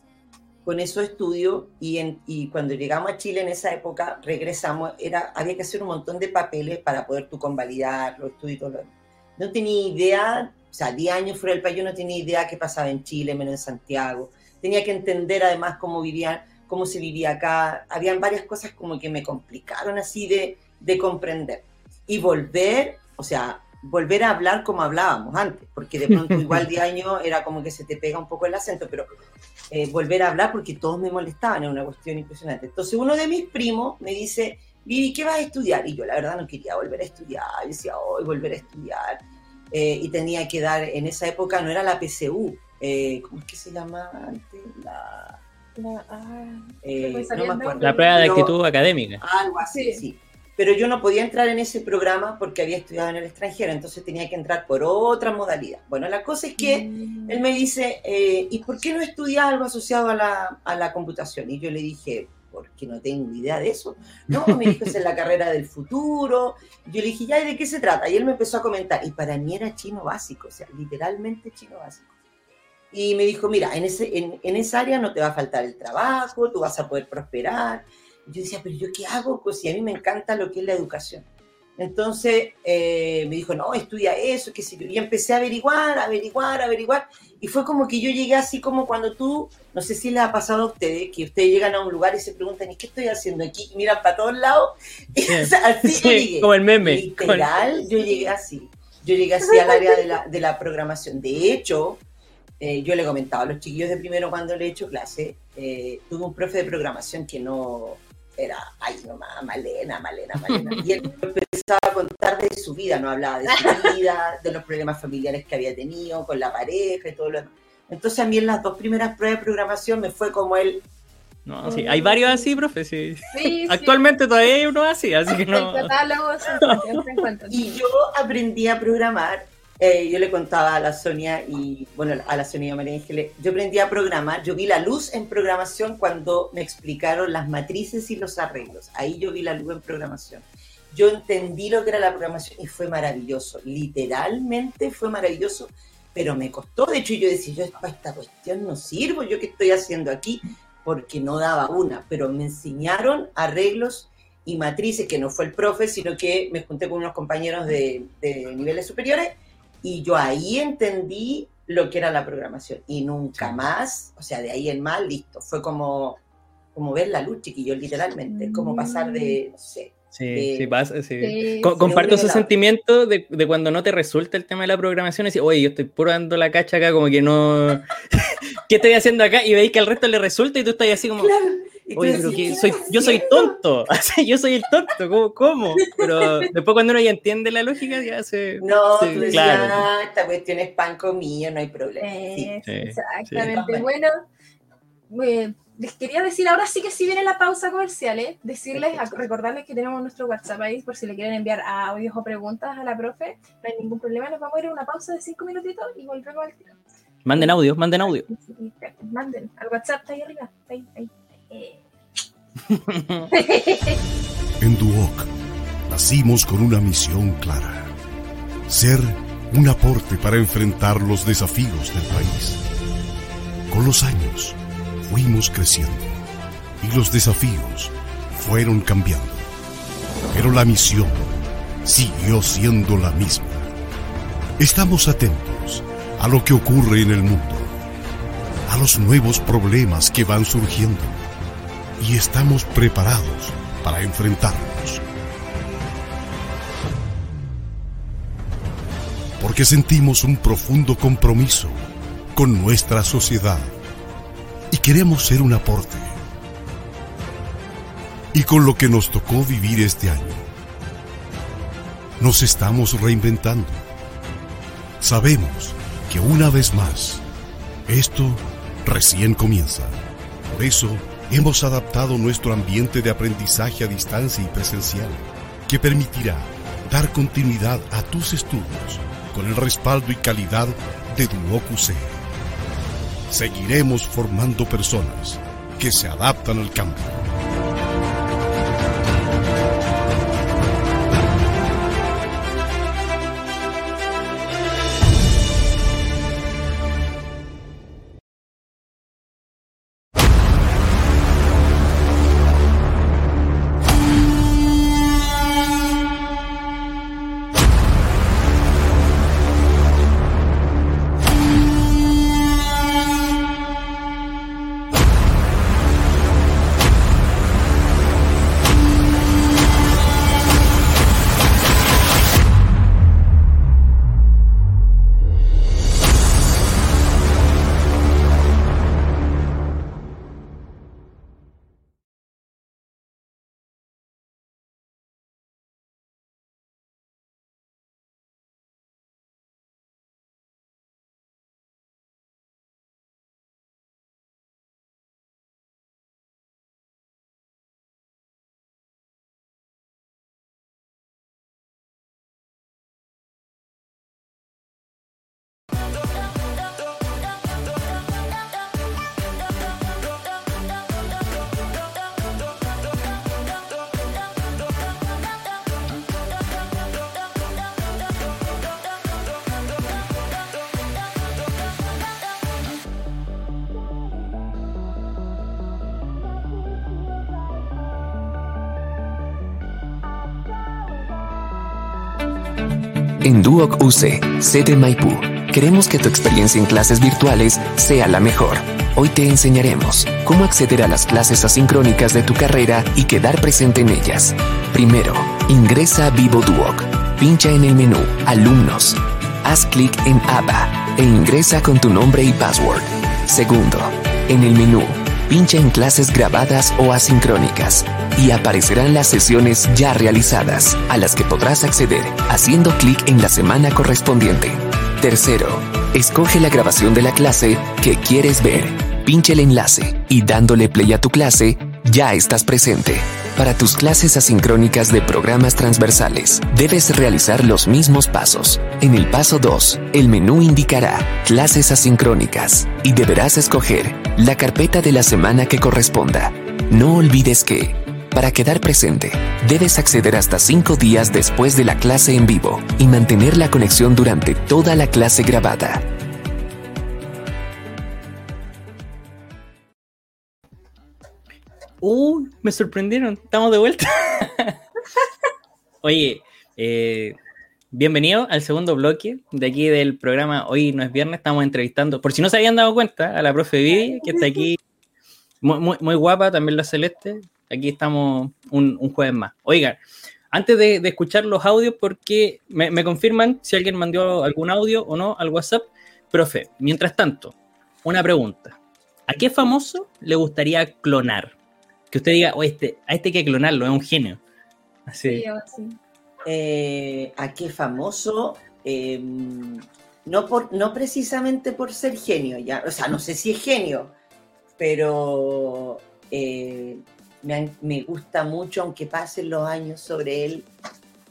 con esos estudios y, en, y cuando llegamos a Chile en esa época, regresamos, era, había que hacer un montón de papeles para poder tú convalidar los estudios y todo lo demás. No tenía idea, o sea, 10 años fuera del país, yo no tenía idea qué pasaba en Chile, menos en Santiago. Tenía que entender además cómo vivían, cómo se vivía acá. Habían varias cosas como que me complicaron así de, de comprender. Y volver, o sea, volver a hablar como hablábamos antes, porque de pronto igual de año era como que se te pega un poco el acento, pero eh, volver a hablar porque todos me molestaban, era una cuestión impresionante. Entonces uno de mis primos me dice, Vivi, ¿qué vas a estudiar? Y yo la verdad no quería volver a estudiar, yo decía, hoy volver a estudiar. Eh, y tenía que dar, en esa época no era la PCU, eh, ¿cómo es que se llama antes? La, la, ah, no me acuerdo. la prueba de actitud académica. Algo así, sí pero yo no podía entrar en ese programa porque había estudiado en el extranjero, entonces tenía que entrar por otra modalidad. Bueno, la cosa es que mm. él me dice, eh, ¿y por qué no estudias algo asociado a la, a la, computación? Y yo le dije, porque no tengo idea de eso. No, me dijo, es en la carrera del futuro. Yo le dije, ya, ¿y de qué se trata? Y él me empezó a comentar, y para mí era chino básico, o sea, literalmente chino básico. Y me dijo, mira, en, ese, en, en esa área no te va a faltar el trabajo, tú vas a poder prosperar, yo decía, pero ¿yo qué hago? Pues si a mí me encanta lo que es la educación. Entonces eh, me dijo, no, estudia eso, qué sé yo. Y empecé a averiguar, averiguar, averiguar. Y fue como que yo llegué así como cuando tú, no sé si les ha pasado a ustedes, que ustedes llegan a un lugar y se preguntan, ¿y qué estoy haciendo aquí? Y miran para todos lados. Y así sí, llegué. Como el meme. Literal, yo llegué así. Yo llegué así al área de la, de la programación. De hecho, eh, yo le comentaba a los chiquillos de primero cuando le he hecho clase, eh, tuve un profe de programación que no era, ay, nomás, Malena, Malena, Malena. Y él empezaba a contar de su vida, no hablaba de su vida, de los problemas familiares que había tenido con la pareja y todo lo demás. Entonces a mí en las dos primeras pruebas de programación me fue como él... No, sí, hay varios así, profe, sí. Actualmente todavía hay uno así, así que no... y yo aprendí a programar eh, yo le contaba a la Sonia y, bueno, a la Sonia y a María Ángeles, yo aprendí a programar, yo vi la luz en programación cuando me explicaron las matrices y los arreglos. Ahí yo vi la luz en programación. Yo entendí lo que era la programación y fue maravilloso, literalmente fue maravilloso, pero me costó. De hecho, yo decía, yo para esta cuestión no sirvo, yo qué estoy haciendo aquí, porque no daba una, pero me enseñaron arreglos y matrices, que no fue el profe, sino que me junté con unos compañeros de, de niveles superiores y yo ahí entendí lo que era la programación y nunca más, o sea, de ahí en más, listo. Fue como, como ver la luz, chiquillo, literalmente, como pasar de, no sé. Sí, sí, pasa, sí. comparto ese sentimiento de, de, cuando no te resulta el tema de la programación y decir, oye, yo estoy puro dando la cacha acá, como que no. ¿Qué estoy haciendo acá? Y veis que al resto le resulta y tú estás así como. Oye, pero que soy, yo soy tonto, yo soy el tonto, ¿cómo? cómo? Pero después cuando uno ya entiende la lógica, ya se... No, claro. Ah, esta cuestión es pan comido, no hay problema. exactamente, bueno, eh, les quería decir, ahora sí que si viene la pausa comercial, ¿eh? decirles, recordarles que tenemos nuestro WhatsApp ahí por si le quieren enviar audios o preguntas a la profe, no hay ningún problema, nos vamos a ir a una pausa de cinco minutitos y volvemos al tiro. Manden audio, manden audio. Manden, al WhatsApp está ahí arriba, ahí, ahí. en Duoc nacimos con una misión clara. Ser un aporte para enfrentar los desafíos del país. Con los años fuimos creciendo y los desafíos fueron cambiando. Pero la misión siguió siendo la misma. Estamos atentos a lo que ocurre en el mundo, a los nuevos problemas que van surgiendo y estamos preparados para enfrentarlos. Porque sentimos un profundo compromiso con nuestra sociedad y queremos ser un aporte. Y con lo que nos tocó vivir este año, nos estamos reinventando. Sabemos que una vez más, esto recién comienza. Por eso, hemos adaptado nuestro ambiente de aprendizaje a distancia y presencial, que permitirá dar continuidad a tus estudios con el respaldo y calidad de DuocuC. Seguiremos formando personas que se adaptan al cambio. En Duoc UC, sede Maipú, queremos que tu experiencia en clases virtuales sea la mejor. Hoy te enseñaremos cómo acceder a las clases asincrónicas de tu carrera y quedar presente en ellas. Primero, ingresa a Vivo Duoc. Pincha en el menú Alumnos. Haz clic en ABA e ingresa con tu nombre y password. Segundo, en el menú, pincha en clases grabadas o asincrónicas y aparecerán las sesiones ya realizadas, a las que podrás acceder haciendo clic en la semana correspondiente. Tercero, escoge la grabación de la clase que quieres ver. Pinche el enlace y dándole play a tu clase, ya estás presente. Para tus clases asincrónicas de programas transversales, debes realizar los mismos pasos. En el paso 2, el menú indicará clases asincrónicas y deberás escoger la carpeta de la semana que corresponda. No olvides que, para quedar presente, debes acceder hasta 5 días después de la clase en vivo y mantener la conexión durante toda la clase grabada. Uh, me sorprendieron. Estamos de vuelta. Oye, eh, bienvenido al segundo bloque de aquí del programa. Hoy no es viernes, estamos entrevistando, por si no se habían dado cuenta, a la profe Vivi, que está aquí muy, muy, guapa, también la Celeste. Aquí estamos un, un jueves más. Oigan, antes de, de, escuchar los audios, porque me, me confirman si alguien mandó algún audio o no al WhatsApp. Profe, mientras tanto, una pregunta. ¿A qué famoso le gustaría clonar? Que usted diga, oh, este, a este hay que clonarlo, es un genio. Así. Sí, sí. Eh, ¿A qué famoso? Eh, no, por, no precisamente por ser genio, ya, o sea, no sé si es genio, pero eh, me, me, gusta mucho, aunque pasen los años sobre él,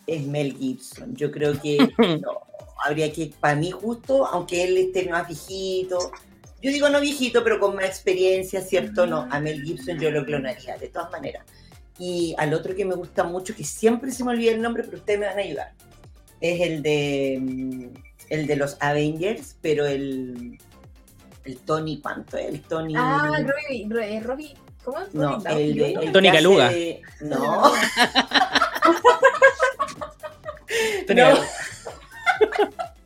es Mel Gibson. Yo creo que no, habría que, para mí justo, aunque él esté más viejito, yo digo no viejito, pero con más experiencia, ¿cierto? No, a Mel Gibson yo lo clonaría, de todas maneras. Y al otro que me gusta mucho, que siempre se me olvida el nombre, pero ustedes me van a ayudar, es el de, el de los Avengers, pero el, el Tony, ¿cuánto? El Tony... Ah, Robbie, Robbie ¿cómo? No, el, de, el Tony Caluga. De, no. no.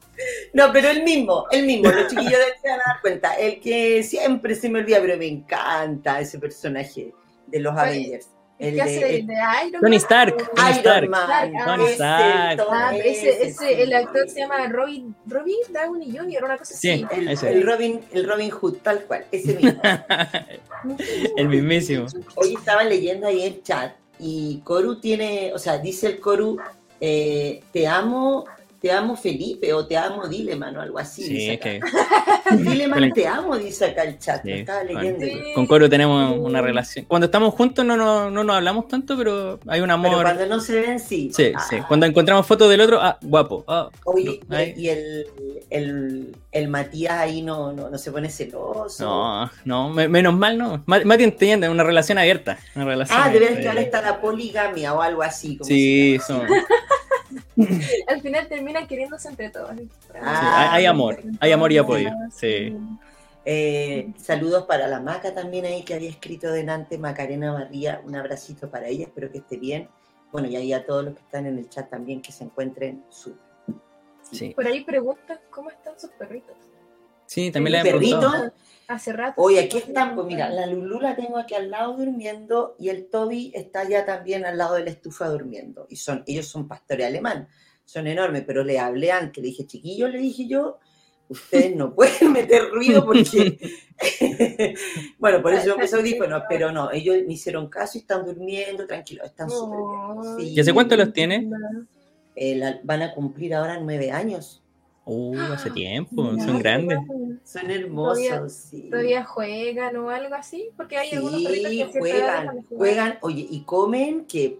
No, pero el mismo, el mismo, los chiquillos se van a dar cuenta. El que siempre se me olvida, pero me encanta ese personaje de los Avengers. El de, el de Iron Tony Stark. Tony Iron Stark. Man. Tony Stark. Ah, ese, ese, el actor se llama Robin, Robin Downey Jr., una cosa Sí. así. El, Ese. el Robin, el Robin Hood, tal cual, ese mismo. el mismísimo. Hoy estaba leyendo ahí el chat y Coru tiene, o sea, dice el Coru, eh, te amo, te amo Felipe o te amo Dileman o algo así. Sí, es que. Dileman te amo, dice acá el chat. Sí, estaba bueno. leyendo. Sí. con Coro tenemos una relación. Cuando estamos juntos no, no, no nos hablamos tanto, pero hay un Pero amor. cuando no se ven, sí. Sí, Ah, sí. Cuando encontramos fotos del otro, ah, guapo. Ah, Oye, no, y el, el, el Matías ahí no, no, no se pone celoso. no, no, me- menos mal no. Ma- Mati entiende, una relación abierta. Una relación Ah, debe estar está la poligamia o algo así. como Sí, llama. son- Al final terminan queriéndose entre todos. Ah, hay, hay amor, hay amor y apoyo. Sí. Eh, saludos para la Maca también ahí que había escrito delante, Macarena Barría, un abracito para ella, espero que esté bien. Bueno, y ahí a todos los que están en el chat también que se encuentren súper. Sí, Por ahí preguntan cómo están sus perritos. sí también le he preguntado. Hace rato. Oye, aquí están, pues mira, la Lulú la tengo aquí al lado durmiendo y el Toby está allá también al lado de la estufa durmiendo. Y son, ellos son pastores alemán, son enormes, pero le hablé antes, le dije, chiquillos, le dije yo, ustedes no pueden meter ruido porque... bueno, por eso yo puse audífonos, pero no, ellos me hicieron caso y están durmiendo, tranquilos, están súper bien. Sí. ¿Y hace cuánto los tiene? Eh, la- van a cumplir ahora nueve años. Uh, hace tiempo, son grandes. Son hermosos, Todavía- sí. ¿Todavía juegan o algo así? Porque hay algunos perritos que Sí, juegan, juegan, oye, y comen que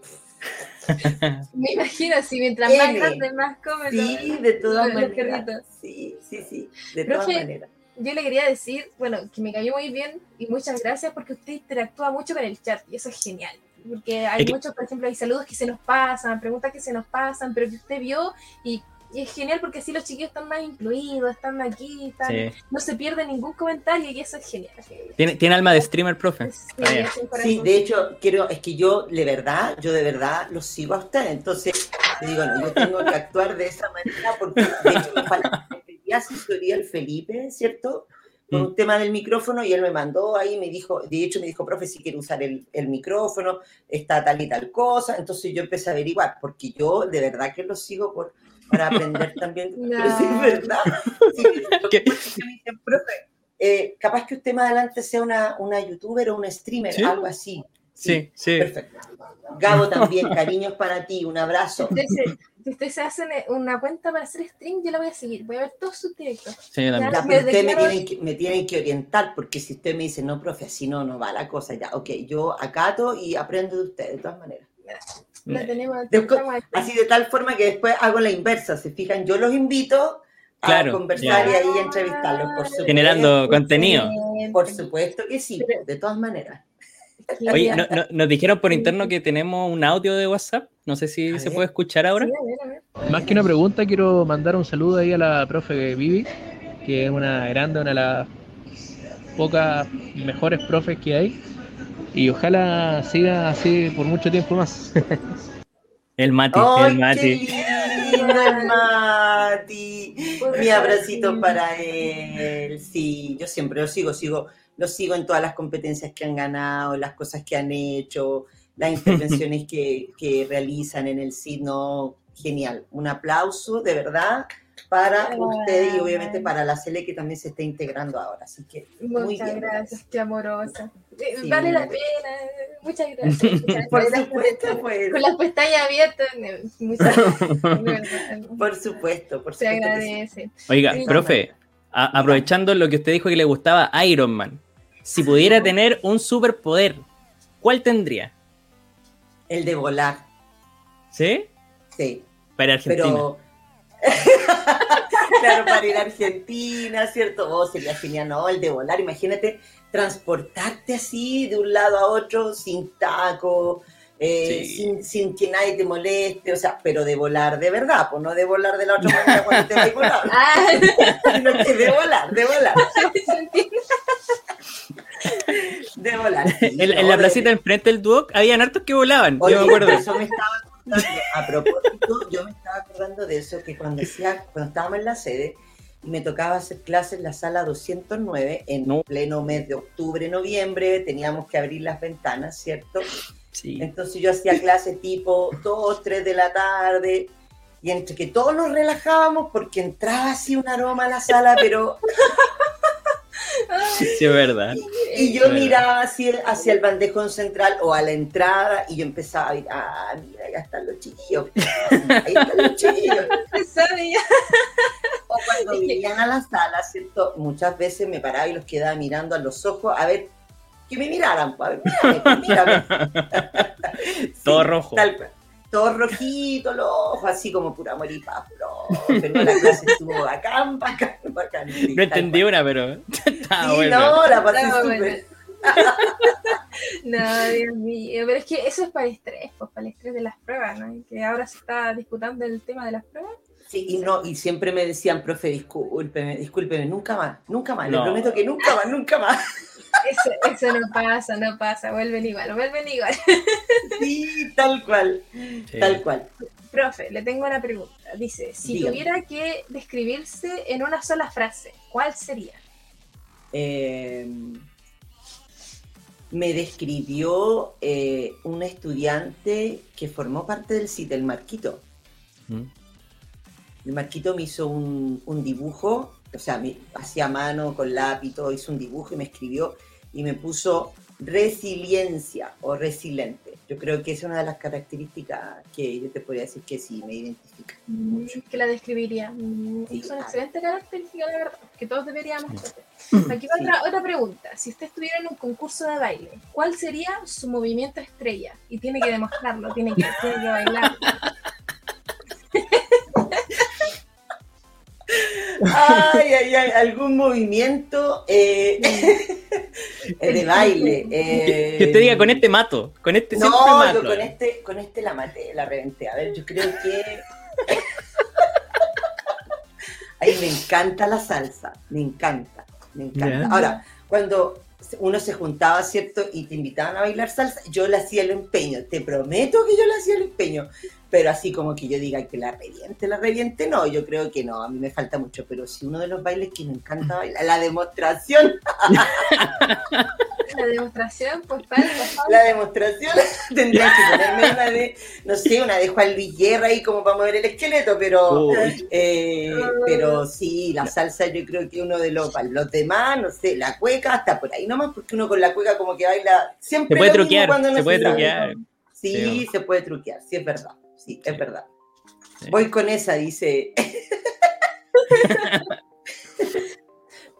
Me imagino, si mientras más grandes más comen. sí, de todas maneras. Sí, sí, sí, de todas maneras. Yo le quería decir, bueno, que me cayó muy bien y muchas gracias porque usted interactúa mucho con el chat y eso es genial. Porque hay Es que- muchos, por ejemplo, hay saludos que se nos pasan, preguntas que se nos pasan, pero que usted vio y, y es genial porque así los chiquillos están más incluidos, están aquí, están, Sí. no se pierde ningún comentario y eso es genial. ¿Tiene, tiene alma de streamer, profe. Sí, de hecho, quiero, es que yo, de verdad, yo de verdad los sigo a ustedes. Entonces, Yo digo, no, yo tengo que actuar de esa manera porque de hecho me, falta- asesoría el Felipe, ¿cierto? Con Mm. un tema del micrófono y él me mandó ahí, me dijo, de hecho me dijo, profe, si quiere usar el, el micrófono, está tal y tal cosa. Entonces yo empecé a averiguar, porque yo de verdad que lo sigo por, para aprender también. Pero sí es No. verdad. Sí, lo ¿Qué? que pasa es que me dicen, profe, eh, capaz que usted más adelante sea una, una youtuber o una streamer, ¿Sí? algo así. Sí, sí. Perfecto. Gabo también, cariños para ti, un abrazo. Ustedes se- Si ustedes se hacen una cuenta para hacer stream, yo la voy a seguir. Voy a ver todos sus directos. Sí. Ya, pero ustedes me tienen, que, me tienen que orientar, porque si usted me dice, no, profe, así no, no va la cosa, ya, ok, yo acato y aprendo de usted, de todas maneras. La tenemos. Así de tal forma que después hago la inversa, se fijan, yo los invito a Claro, conversar ya. y ahí a entrevistarlos, por supuesto. Generando contenido. Por supuesto que sí, de todas maneras. Oye, no- no- nos dijeron por interno que tenemos un audio de WhatsApp. No sé si A se ver. puede escuchar ahora. Sí, a ver, a ver. Más que una pregunta, quiero mandar un saludo ahí a la profe Vivi, que es una grande, una de las pocas mejores profes que hay. Y ojalá siga así por mucho tiempo más. El Mati, ¡Ay, el qué Mati. lindo el Mati! Por Mi abracito para él. Sí, yo siempre lo sigo, sigo, lo sigo en todas las competencias que han ganado, las cosas que han hecho, las intervenciones que, que realizan en el signo. Genial. Un aplauso, de verdad, para Ay. usted y obviamente para la Cele que también se está integrando ahora. Así que muy Muchas bien. gracias, qué amorosa. Sí, vale la pena. Muchas gracias. muchas Por gracias. supuesto, pues. Con las pestañas abiertas. Muchas gracias. Por supuesto, por Se supuesto. sí. agradece. Oiga, Sí. profe, a- aprovechando lo que usted dijo que le gustaba Iron Man, si pudiera tener un superpoder, ¿cuál tendría? El de volar, ¿Sí? sí. Para Argentina. Pero. claro, para ir a Argentina, ¿cierto? Oh, sería genial, ¿no? El de volar, imagínate transportarte así de un lado a otro sin taco, eh, Sí. sin, sin que nadie te moleste, o sea, pero de volar de verdad, pues no de volar de la otra manera cuando te vas Ah, de volar, de volar, de volar. sí, En, la de- placita enfrente del Duoc habían hartos que volaban, Oye, yo me acuerdo. eso me estaba. A propósito, yo me estaba acordando de eso, que cuando, hacía, cuando estábamos en la sede y me tocaba hacer clases en la sala 209 en No. pleno mes de octubre, noviembre, teníamos que abrir las ventanas, ¿cierto? Sí. Entonces yo hacía clases tipo 2, 3 de la tarde y entre que todos nos relajábamos porque entraba así un aroma a la sala, pero Sí, es verdad. Y yo miraba hacia, hacia el bandejón central o a la entrada y yo empezaba a ir, ah, mira, ahí están los chiquillos. Ahí están los chiquillos. O cuando venían a la sala, ¿cierto? Muchas veces me paraba y los quedaba mirando a los ojos a ver que me miraran. pues, A ver, mírame, mírame. Sí, Todo rojo. tal Todo rojito, los ojos, así como pura moripaz. Pero la clase estuvo bacán, bacán, bacán. sí, No entendí una, pero estaba Sí, bueno. no, la pasé súper. No, Dios mío. Pero es que eso es para el estrés, pues para el estrés de las pruebas, ¿no? Y que ahora se está disputando el tema de las pruebas. Sí, y, no, y siempre me decían, profe, discúlpeme, discúlpeme, nunca más, nunca más, No. le prometo que nunca más, nunca más. Eso, eso no pasa, no pasa. Vuelven igual, vuelven igual. Sí, tal cual, Sí. tal cual. Profe, le tengo una pregunta. Dice, si Dígame. tuviera que describirse en una sola frase, ¿cuál sería? Eh, me describió eh, un estudiante que formó parte del CIT, el Marquito. Mm. El Marquito me hizo un, un dibujo, o sea, me hacía mano con lápiz, todo, hizo un dibujo y me escribió y me puso resiliencia o resiliente. Yo creo que es una de las características que yo te podría decir que sí me identifica. ¿Qué la describiría? Mm, Sí, es una excelente característica, la verdad, que todos deberíamos tener. Aquí va Sí. otra, otra pregunta. Si usted estuviera en un concurso de baile, ¿cuál sería su movimiento estrella? Y tiene que demostrarlo, tiene que, tiene que bailar. Ay, ay, ay, algún movimiento eh, de baile. Que, eh, que usted diga con este mato, con este siempre No, mato. yo con este, con este la maté, la reventé. A ver, yo creo que. Ay, me encanta la salsa, me encanta, me encanta. Ahora, cuando uno se juntaba, ¿cierto? Y te invitaban a bailar salsa, yo le hacía el empeño, te prometo que yo le hacía el empeño, pero así como que yo diga que la reviente, la reviente, no, yo creo que no, a mí me falta mucho, pero si uno de los bailes que me encanta bailar, la demostración. La demostración, pues para La demostración tendría que ponerme una de, no sé, una de Juan Luis Guerra ahí como para mover el esqueleto, pero, eh, pero sí, la salsa yo creo que uno de los, los demás, no sé, la cueca, hasta por ahí nomás, porque uno con la cueca como que baila siempre. Se puede truquear, se puede truquear. Sí, se puede truquear, sí, es verdad, sí, es verdad. Voy con esa, dice.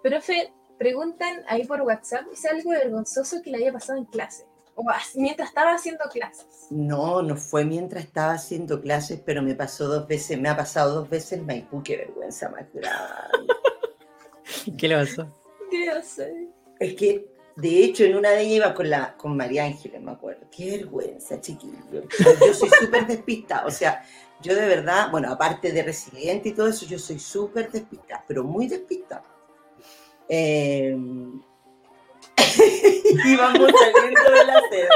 Profe, preguntan ahí por WhatsApp, ¿es algo vergonzoso que le haya pasado en clase? O mientras estaba haciendo clases. No, no fue mientras estaba haciendo clases, pero me pasó dos veces, me ha pasado dos veces en Maipú, qué vergüenza más grande. ¿Qué le pasó? ¿Qué hace? Es que, de hecho, en una de ellas iba con, la, con María Ángeles, me acuerdo. Qué vergüenza, chiquillo. Yo soy súper despistada, o sea, yo de verdad, bueno, aparte de resiliente y todo eso, yo soy súper despistada, pero muy despistada. Eh, íbamos saliendo de la sede.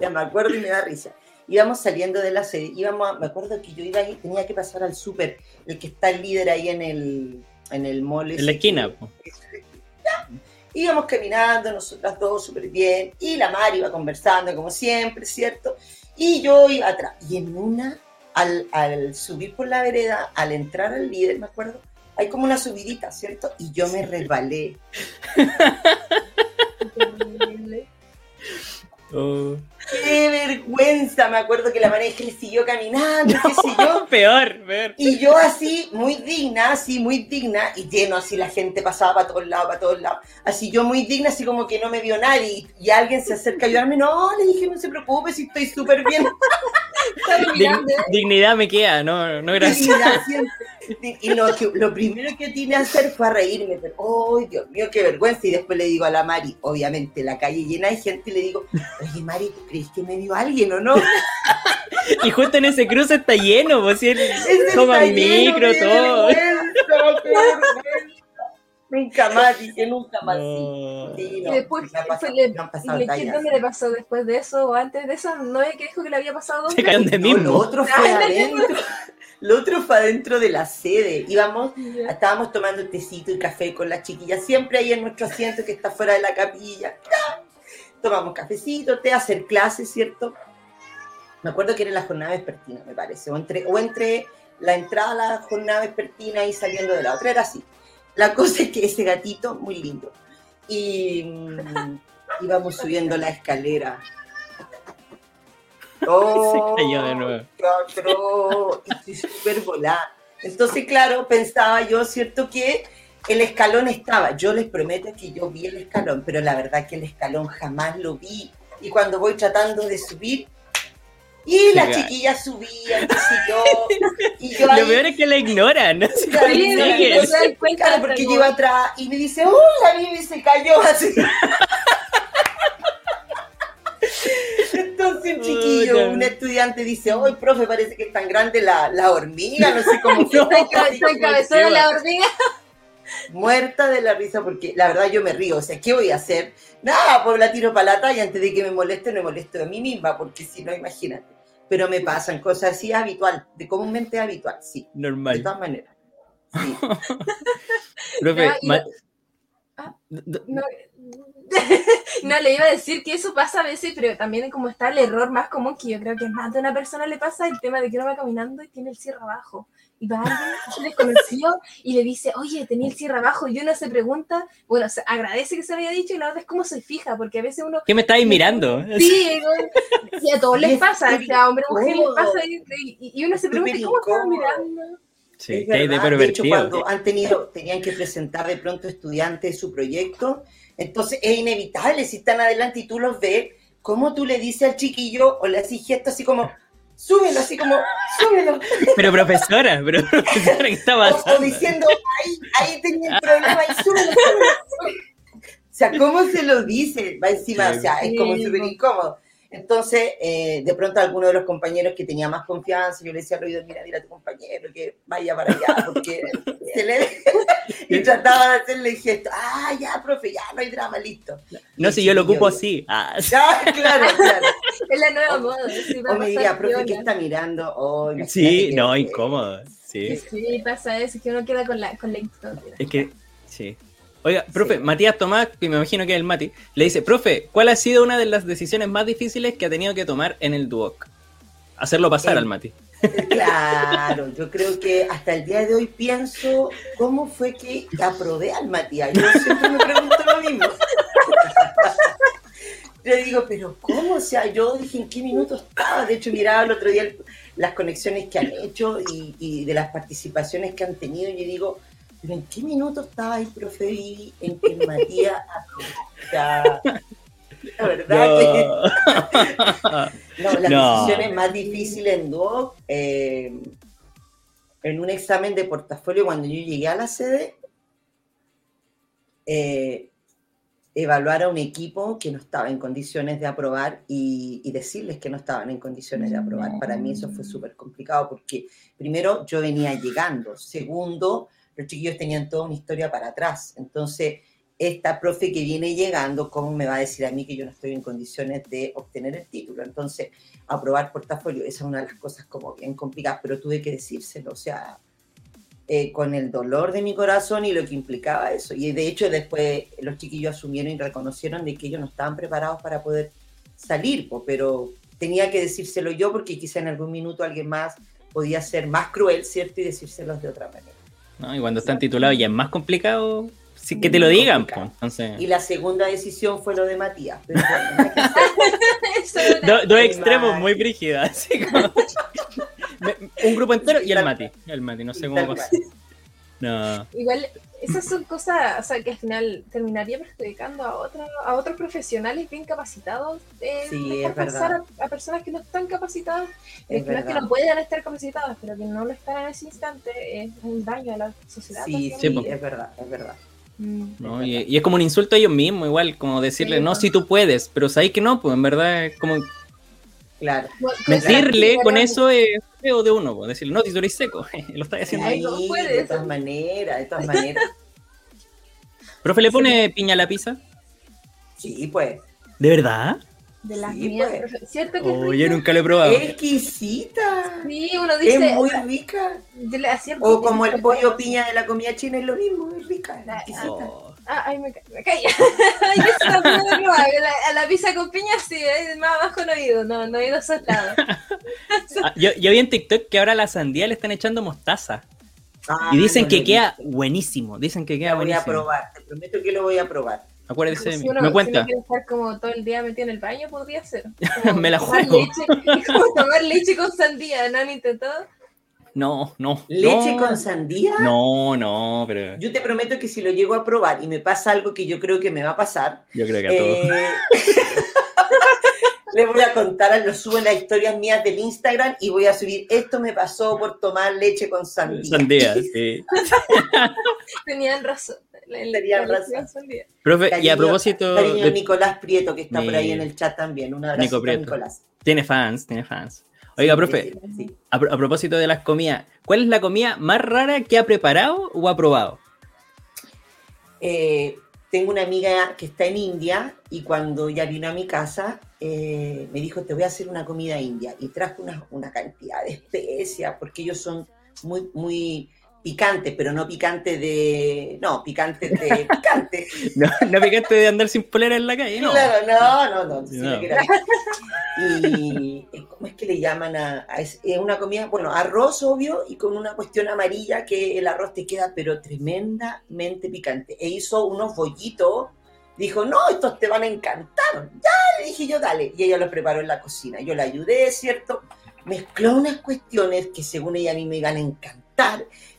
Ya me acuerdo y me da risa. Íbamos saliendo de la sede. Íbamos me acuerdo que yo iba ahí, tenía que pasar al súper, el que está el líder ahí en el, en el mall. En la esquina. Íbamos caminando, nosotras dos súper bien. Y la Mari iba conversando, como siempre, ¿cierto? Y yo iba atrás. Y en una, al, al subir por la vereda, al entrar al líder, me acuerdo, hay como una subidita, ¿cierto? Y yo me resbalé. Oh. ¡Qué vergüenza! Me acuerdo que la maneja le siguió caminando, qué sé yo. peor, peor. Y yo así, muy digna, así, muy digna, y lleno así, la gente pasaba para todos lados, para todos lados. Así yo muy digna, así como que no me vio nadie, y, alguien se acerca a ayudarme. No, le dije, no se preocupe, si estoy súper bien. dignidad me queda, no, no gracias. Dignidad siempre. Y lo, lo primero que tiene que hacer fue a reírme, pero, ¡ay, Dios mío, qué vergüenza! Y después le digo a la Mari, obviamente la calle llena de gente, y le digo, oye, Mari, ¿tú crees que me vio alguien o no? y justo en ese cruce está lleno, pues, si toma micro, todo. Nunca más, dije, nunca más. Sí. y después, le, ¿dónde le pasó después de eso o antes de eso? ¿No es que dijo que le había pasado? Se caen de mismo. lo otro fue adentro. Lo otro fue adentro de la sede. Íbamos, estábamos tomando tecito y café con las chiquillas, siempre ahí en nuestro asiento que está fuera de la capilla. Tomamos cafecito, té, hacer clases, ¿cierto? Me acuerdo que era la jornada vespertina, me parece, o entre, o entre la entrada a la jornada vespertina y saliendo de la otra, era así. La cosa es que ese gatito, muy lindo. Y mm, íbamos subiendo la escalera Oh, Se cayó de nuevo. Otro, y súper volada. Entonces, claro, pensaba yo, ¿cierto? Que el escalón estaba. Yo les prometo que yo vi el escalón, pero la verdad que el escalón jamás lo vi. Y cuando voy tratando de subir, y las chiquillas subían, yo, y yo Lo peor es que la ignoran. ¿no? Sí, claro, porque yo iba atrás y me dice, ¡oh, la Bibi se cayó! Así. Entonces un chiquillo, un estudiante dice, ¡ay, profe, parece que es tan grande la, la hormiga! No sé cómo... Soy cabezona la hormiga. Muerta de la risa porque la verdad yo me río. O sea, ¿qué voy a hacer? Nada, pues la tiro para la talla antes de que me moleste, me molesto a mí misma, porque si no, imagínate. Pero me pasan cosas así habitual, de comúnmente habitual, sí. Normal. De todas maneras. Sí. profe, ah, no, no, le iba a decir que eso pasa a veces, pero también como está el error más común que yo creo que más de una persona le pasa el tema de que uno va caminando y tiene el cierre abajo. Y va alguien desconocido y le dice, oye, tenía el cierre abajo. Y uno se pregunta, bueno, se agradece que se lo haya dicho y la verdad es como se fija, porque a veces uno. ¿Qué me estáis mirando? Sí, y a todos les pasa, a hombre mujer les pasa. Y, uno se pregunta, ¿cómo estaba mirando? Sí, de, de hecho, cuando han tenido, tenían que presentar de pronto estudiantes su proyecto, entonces es inevitable, si están adelante y tú los ves, ¿cómo tú le dices al chiquillo o le haces gesto así como, súbelo, así como, súbelo? Pero profesora, pero profesora, ¿qué está pasando? O, diciendo, ahí, ahí tenía el problema, y súbelo, súbelo, O sea, ¿cómo se lo dice? Va encima, o sea, es como súper incómodo. Entonces, eh, de pronto alguno de los compañeros que tenía más confianza, yo le decía al oído, mira, dile a tu compañero que vaya para allá, porque se le... y trataba de hacerle gesto, ah, ya, profe, ya, no hay drama, listo. No, si yo lo ocupo así. Ah, Ya, claro, claro. Es la nueva moda. O me diría, profe. ¿qué está mirando? Oh, sí, que- no, incómodo. Sí. Sí, pasa eso, que uno queda con la, con la historia. Es que, sí. Oiga, profe, Matías Tomás, que me imagino que es el Mati, le dice, profe, ¿cuál ha sido una de las decisiones más difíciles que ha tenido que tomar en el Duoc? Hacerlo pasar El- al Mati. Claro, yo creo que hasta el día de hoy pienso cómo fue que aprobé al Matías. Yo siempre me pregunto lo mismo. Yo digo, pero ¿cómo? O sea, yo dije en qué minuto estaba. De hecho, miraba el otro día el- las conexiones que han hecho y, y de las participaciones que han tenido. Y yo digo, pero ¿en qué minuto estaba ahí, profe Vivi, en que el Matías la verdad que... No, las No. decisiones más difíciles en Duoc, eh, en un examen de portafolio, cuando yo llegué a la sede, eh, evaluar a un equipo que no estaba en condiciones de aprobar y, y decirles que no estaban en condiciones de aprobar. Para mí eso fue súper complicado porque, primero, yo venía llegando. Segundo, los chiquillos tenían toda una historia para atrás. Entonces, esta profe que viene llegando, ¿cómo me va a decir a mí que yo no estoy en condiciones de obtener el título? Entonces, aprobar portafolio, esa es una de las cosas como bien complicadas, pero tuve que decírselo, o sea, eh, con el dolor de mi corazón y lo que implicaba eso. Y de hecho después los chiquillos asumieron y reconocieron de que ellos no estaban preparados para poder salir, pero tenía que decírselo yo porque quizá en algún minuto alguien más podía ser más cruel, ¿cierto? Y decírselos de otra manera. ¿No? Y cuando están titulados ya es más complicado sí, que te lo digan. pues, entonces, Y la segunda decisión fue lo de Matías. Bueno, Do- dos extremos muy brígidos. así como- un grupo entero y el Mati. El Mati, no sé cómo Tal pasa. cual. No. Igual, esas son cosas, o sea, que al final terminaría perjudicando a, otro, a otros profesionales bien capacitados. Eh, Sí, dejar es pasar verdad. A, a personas que no están capacitadas. Es Es que no es que no puedan estar capacitadas, pero que no lo están en ese instante, es un daño a la sociedad. Sí. Sí, es verdad, es verdad. Mm. ¿no? Y, y es como un insulto a ellos mismos, igual, como decirle, Sí, no, pues. si tú puedes, pero sabéis que no, pues en verdad es como Claro. Bueno, mentirle claro, con eso es feo de uno, pues decirle, no, si tú eres seco, lo estás haciendo. Ay, no puedes. de todas maneras, de todas maneras. ¿Profe le pone piña a la pizza? Sí, pues. ¿De verdad? De las Sí, mías, pues. ¿cierto que es Oh, yo nunca lo he probado. Exquisita. Sí, uno dice, Es muy rica. O como el pollo piña de la comida china es lo mismo, es rica, es exquisita. Oh. Ah, ay, me, ca- me caía. ay, eso también lo he probado. A la, a la pizza con piña sí, es más abajo no he ido, no, no he ido a esos lados. Ah, yo, yo vi en TikTok que ahora a la sandía le están echando mostaza. Ah, Y dicen no que queda buenísimo. Dicen que queda Lo voy a buenísimo. probar, te prometo que lo voy a probar. Acuérdese de Si mí. uno, Me si cuenta. uno quiere estar como todo el día metido en el baño, podría ser. Como Me la tomar juego. Leche, es como tomar leche con sandía, ¿no han intentado? No, no. ¿Leche no. con sandía? No, no, pero Yo te prometo que si lo llego a probar y me pasa algo que yo creo que me va a pasar, yo creo que a todos. eh, le voy a contar, lo subo en las historias mías del Instagram y voy a subir, esto me pasó por tomar leche con sandía. Sandía, sí. Tenían razón. Tenían razón. sandía. Profe, y a propósito, Cariño de- Nicolás Prieto, que está por ahí en el chat también. Un abrazo Nico a Prieto. Nicolás. tiene fans, tiene fans. Oiga, profe, Sí, a, pro- a propósito de las comidas, ¿cuál es la comida más rara que ha preparado o ha probado? Eh, tengo una amiga que está en India y cuando ella vino a mi casa eh, me dijo, te voy a hacer una comida india. Y trajo una, una cantidad de especias, porque ellos son muy, muy picantes, pero no picantes de... No, picantes de picante. No, no picante de andar sin polera en la calle, no. Claro, no, no, no. sí No. Y eh, ¿cómo es que le llaman a, es una comida? Bueno, arroz, obvio, y con una cuestión amarilla que el arroz te queda, pero tremendamente picante. E hizo unos bollitos. Dijo, no, estos te van a encantar. Ya, le dije yo, dale. Y ella los preparó en la cocina. Yo la ayudé, ¿cierto? Mezcló unas cuestiones que según ella a mí me iban a encantar.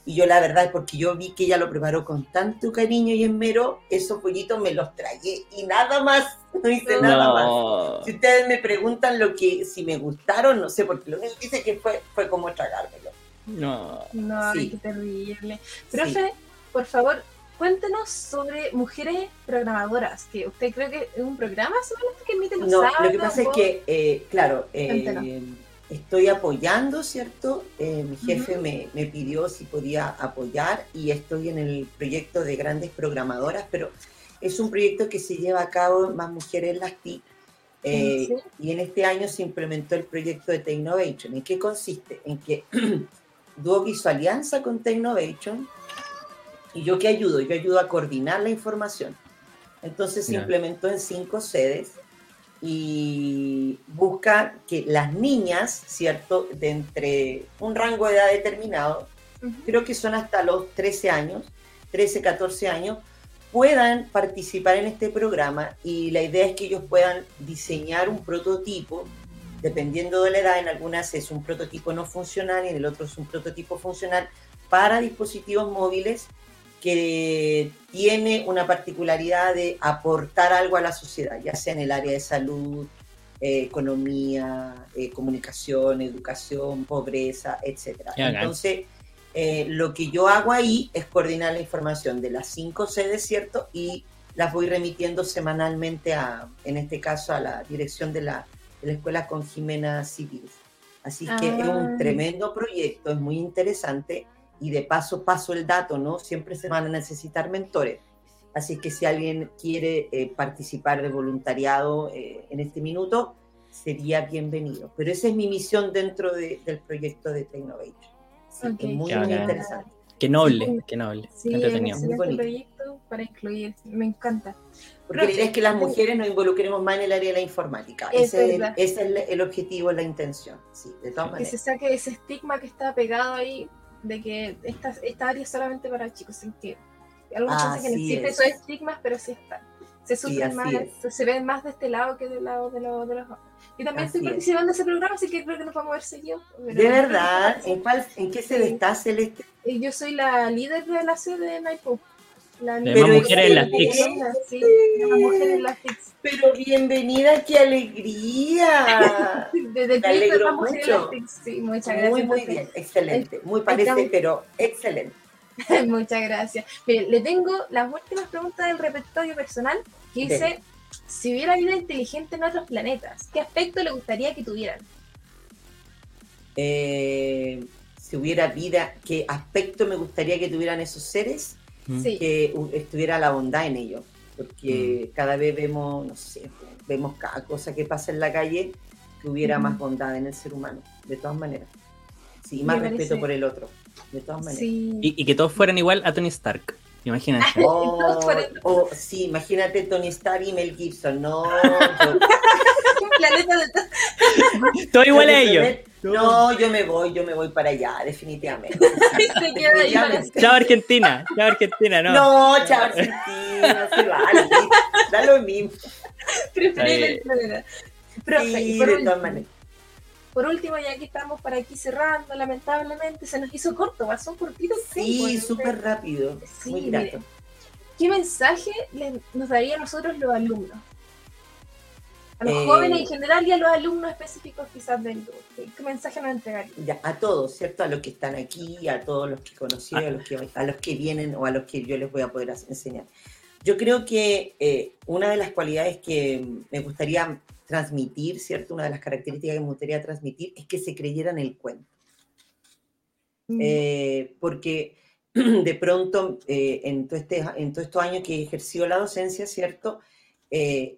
Y yo la verdad, porque yo vi que ella lo preparó con tanto cariño y esmero, esos pollitos me los tragué y nada más, no hice nada más. Si ustedes me preguntan lo que, si me gustaron, no sé, porque lo único que hice que fue, fue como tragármelo. No. No, Sí. qué terrible. Profe, por favor, cuéntenos sobre mujeres programadoras, que usted cree que es un programa solamente que emite los No, sábados. lo que pasa es que, eh, claro, eh. Estoy apoyando, ¿cierto? Eh, mi jefe me, me pidió si podía apoyar y estoy en el proyecto de grandes programadoras, pero es un proyecto que se lleva a cabo Más Mujeres en las TIC. eh, Sí. Y en este año se implementó el proyecto de Technovation. ¿En qué consiste? En que Duoc hizo alianza con Technovation y yo qué ayudo? Yo ayudo a coordinar la información. Entonces se Ya. implementó en cinco sedes y busca que las niñas, ¿cierto? De entre un rango de edad determinado, creo que son hasta los 13 años, 13, 14 años, puedan participar en este programa y la idea es que ellos puedan diseñar un prototipo, dependiendo de la edad, en algunas es un prototipo no funcional y en el otro es un prototipo funcional para dispositivos móviles que tiene una particularidad de aportar algo a la sociedad, ya sea en el área de salud, eh, economía, eh, comunicación, educación, pobreza, etc. Entonces, eh, lo que yo hago ahí es coordinar la información de las cinco sedes, ¿cierto? Y las voy remitiendo semanalmente a, en este caso, a la dirección de la, de la escuela con Jimena Civil. Así que es Ah. un tremendo proyecto, es muy interesante y de paso paso el dato, ¿no? Siempre se van a necesitar mentores. Así que si alguien quiere eh, participar de voluntariado eh, en este minuto, sería bienvenido. Pero esa es mi misión dentro de- del proyecto de Technovation. Sí, Ok. es muy, Qué muy bacán. interesante. Qué noble, qué noble. Sí, qué un entretenido. Muy excelente bonito. proyecto para incluir. Me encanta. Porque la idea es que las mujeres nos involucremos más en el área de la informática. Es ese, es el, ese es el- objetivo, la intención. Sí, de todas Que se maneras. saque ese estigma que está pegado ahí de que esta, esta área es solamente para chicos. sin que algunos piensan que existen es. esos estigmas, pero sí están. Se sufren más, es. se- ven más de este lado que del lado de, lo- de los hombres. Y también Así estoy es. participando de ese programa, así que creo que nos vamos a ver seguido. De verdad, ¿en, cuál- en qué se Sí. está Celeste? Yo soy la líder de la sede de Maipú. La De Pero mujeres en las. TICs. Sí, mujeres en las TICs. Pero bienvenida, qué alegría. Desde alegro mucho. Sí, muchas gracias. Muy, bien, excelente. Muy parece, pero excelente. Muchas gracias. Mire, le tengo las últimas preguntas del repertorio personal que dice, si hubiera vida inteligente en otros planetas, ¿qué aspecto le gustaría que tuvieran? Eh, si hubiera vida, ¿qué aspecto me gustaría que tuvieran esos seres? Sí. que estuviera la bondad en ellos, porque Mm. cada vez vemos, no sé, vemos cada cosa que pasa en la calle, que hubiera más bondad en el ser humano, de todas maneras. Sí, más Me respeto parece- por el otro, de todas maneras. Sí. Y, y que todos fueran igual a Tony Stark. Imagínate. Oh, oh, sí, imagínate Tony Stark y Mel Gibson, no, yo- Un planeta de Todo igual a ellos. No, yo me voy, yo me voy para allá, definitivamente. se queda ahí. Chao Argentina, chao Argentina, no. No, chao Argentina, se vale, da lo mismo. preferir Ahí. el planeta. Profe, Sí, por, de todas maneras. Por último, ya que estamos para aquí cerrando, lamentablemente se nos hizo corto, pasó un cortito Sí, súper rápido, Sí, muy mire. grato. ¿Qué mensaje le- nos daría a nosotros los alumnos? A los Eh, jóvenes en general y a los alumnos específicos quizás del. ¿Qué, qué mensaje nos entregaría? Ya, a todos, ¿cierto? A los que están aquí, a todos los que conocí, a los que, a los que vienen o a los que yo les voy a poder enseñar. Yo creo que eh, una de las cualidades que me gustaría transmitir, ¿cierto? Una de las características que me gustaría transmitir es que se creyeran el cuento. Mm, Eh, porque de pronto eh, en, todo este, en todos estos años que he ejercido la docencia, ¿cierto? Eh,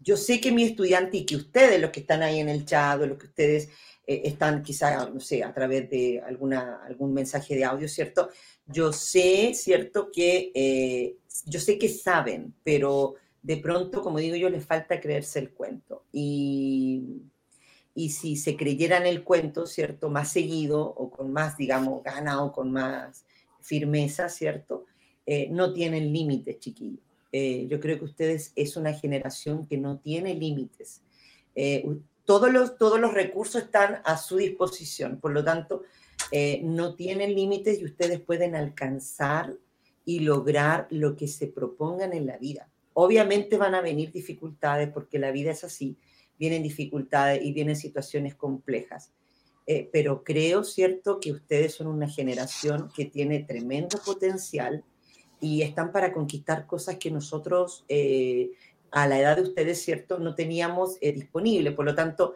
yo sé que mi estudiante y que ustedes, los que están ahí en el chat, o los que ustedes están quizá, no sé, a través de alguna, algún mensaje de audio, ¿cierto? Yo sé, ¿cierto? Que yo sé que saben, pero de pronto, como digo yo, les falta creerse el cuento. Y, si se creyeran el cuento, ¿cierto? Más seguido o con más, digamos, gana o con más firmeza, ¿cierto? Eh, no tienen límites, chiquillos. Eh, yo creo que ustedes es una generación que no tiene límites. Eh, todos, los, todos los recursos están a su disposición, por lo tanto, no tienen límites y ustedes pueden alcanzar y lograr lo que se propongan en la vida. Obviamente van a venir dificultades porque la vida es así, vienen dificultades y vienen situaciones complejas. Eh, pero creo, ¿cierto?, que ustedes son una generación que tiene tremendo potencial y están para conquistar cosas que nosotros eh, a la edad de ustedes, ¿cierto?, no teníamos eh, disponible. Por lo tanto,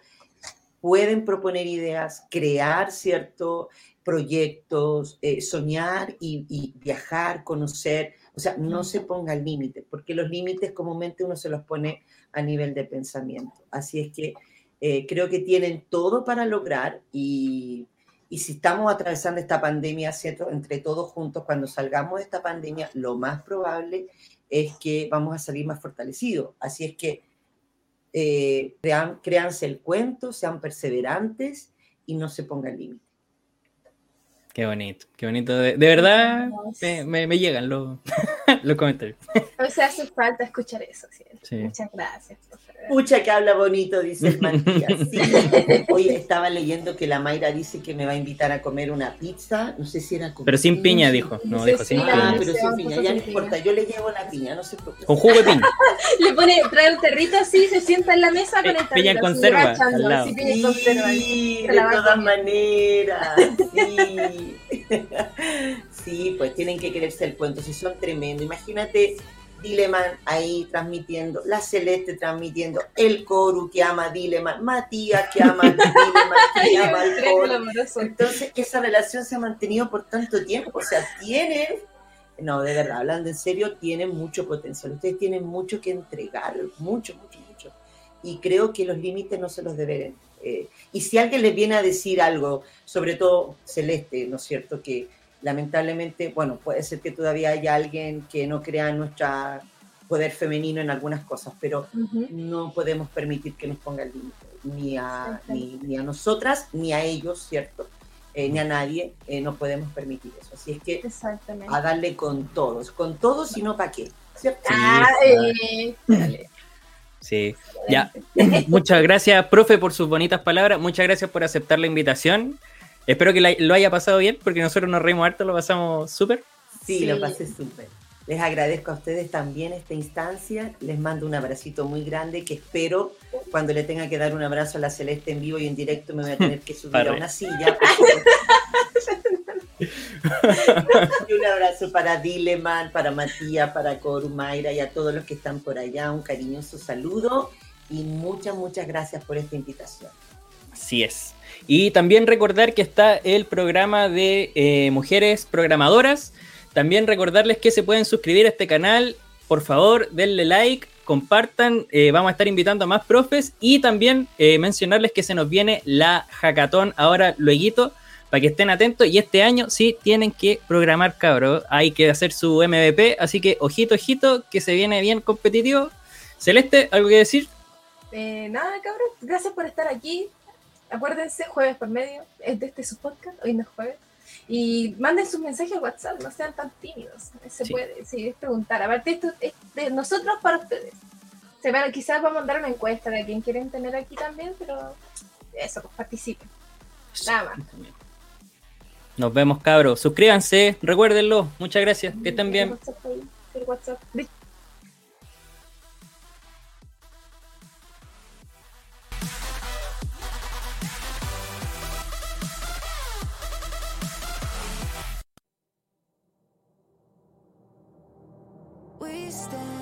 pueden proponer ideas, crear, ¿cierto?, proyectos, soñar y, viajar, conocer. O sea, no se ponga el límite, porque los límites comúnmente uno se los pone a nivel de pensamiento. Así es que eh, creo que tienen todo para lograr y, y si estamos atravesando esta pandemia, ¿cierto? Entre todos juntos, cuando salgamos de esta pandemia, lo más probable es que vamos a salir más fortalecidos. Así es que eh, crean, créanse el cuento, sean perseverantes y no se pongan límites. Qué bonito, qué bonito. De, de verdad me, me, me, llegan los, los comentarios. O sea, hace falta escuchar eso. ¿sí? Sí. Muchas gracias. Pucha que habla bonito, dice el Matías. Sí. Hoy estaba leyendo que la Mayra dice que me va a invitar a comer una pizza. No sé si era con Pero sin piña, dijo. No, dijo sin ah, piña. pero sin piña. Ya no importa, yo le llevo la piña, no se preocupe. Con jugo de piña. le pone, trae el territo así, se sienta en la mesa con el territo. Piña en conserva. Al lado. Sí, piña en conserva. Sí, de todas maneras. Sí. Sí, pues tienen que creerse el cuento. Si son tremendos. Imagínate Dileman ahí transmitiendo, la Celeste transmitiendo, el Coru que ama a Dileman, Matías que ama a Dileman, que ama al Coru. Entonces, esa relación se ha mantenido por tanto tiempo, o sea, tienen, no, de verdad, hablando en serio, tienen mucho potencial, ustedes tienen mucho que entregar, mucho, mucho, mucho. Y creo que los límites no se los deben. Eh, y si alguien les viene a decir algo, sobre todo Celeste, ¿no es cierto?, que lamentablemente, bueno, puede ser que todavía haya alguien que no crea en nuestro poder femenino en algunas cosas, pero uh -huh. no podemos permitir que nos ponga el límite, ni a, ni, ni, a nosotras, ni a ellos, ¿cierto? Eh, ni a nadie, eh, no podemos permitir eso. Así es que a darle con todos, con todos y no para qué, ¿cierto? Ah, eh, Sí, ya. Muchas gracias, profe, por sus bonitas palabras. Muchas gracias por aceptar la invitación. Espero que la, lo haya pasado bien, porque nosotros nos reímos harto, lo pasamos súper. Sí, sí, lo pasé súper. Les agradezco a ustedes también esta instancia. Les mando un abracito muy grande que espero cuando le tenga que dar un abrazo a la Celeste en vivo y en directo me voy a tener que subir a una silla. y un abrazo para Dileman, para Matías, para Corumaira y a todos los que están por allá. Un cariñoso saludo y muchas, muchas gracias por esta invitación. Así es. Y también recordar que está el programa de eh, mujeres programadoras. También recordarles que se pueden suscribir a este canal. Por favor, denle like, compartan. Eh, vamos a estar invitando a más profes. Y también eh, mencionarles que se nos viene la hackathon ahora luego para que estén atentos. Y este año sí tienen que programar, cabros. Hay que hacer su MVP. Así que ojito, ojito, que se viene bien competitivo. Celeste, ¿algo que decir? Eh, nada, cabros. Gracias por estar aquí. Acuérdense, jueves por medio. Es de este su podcast. Hoy no es jueves. Y manden sus mensajes a WhatsApp. No sean tan tímidos. Se sí. puede. Sí, es preguntar. Aparte, esto es de nosotros para ustedes. Se van, quizás vamos a mandar una encuesta de quién quieren tener aquí también. Pero eso, pues participen. Nada más. Nos vemos, cabros. Suscríbanse, recuérdenlo. Muchas gracias. Que estén bien. El WhatsApp. Stand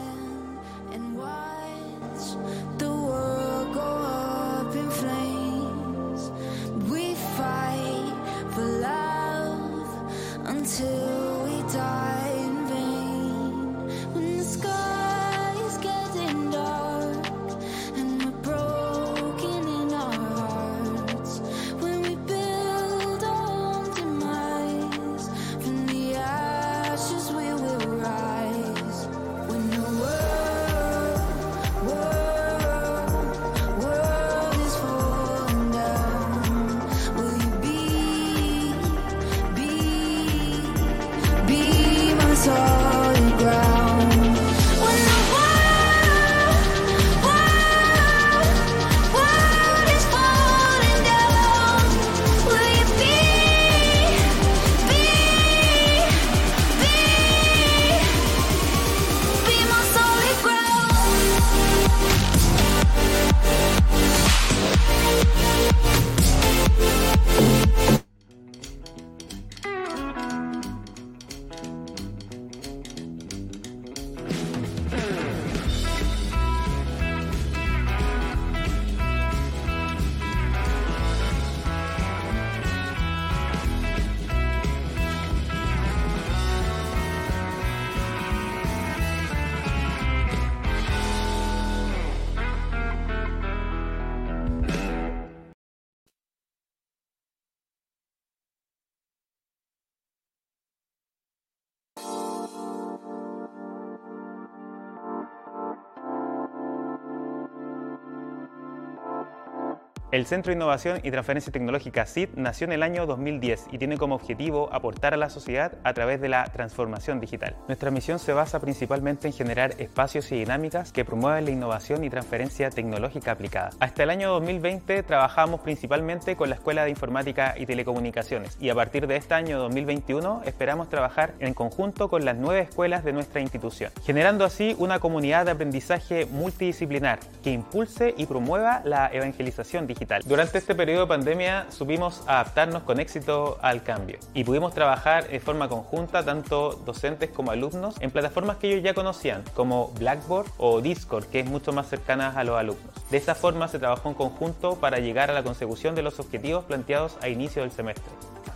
El Centro de Innovación y Transferencia Tecnológica CIT nació en el año 2010 y tiene como objetivo aportar a la sociedad a través de la transformación digital. Nuestra misión se basa principalmente en generar espacios y dinámicas que promuevan la innovación y transferencia tecnológica aplicada. Hasta el año 2020 trabajamos principalmente con la Escuela de Informática y Telecomunicaciones y a partir de este año 2021 esperamos trabajar en conjunto con las nueve escuelas de nuestra institución, generando así una comunidad de aprendizaje multidisciplinar que impulse y promueva la evangelización digital durante este periodo de pandemia supimos adaptarnos con éxito al cambio y pudimos trabajar de forma conjunta tanto docentes como alumnos en plataformas que ellos ya conocían como Blackboard o Discord que es mucho más cercana a los alumnos. De esa forma se trabajó en conjunto para llegar a la consecución de los objetivos planteados a inicio del semestre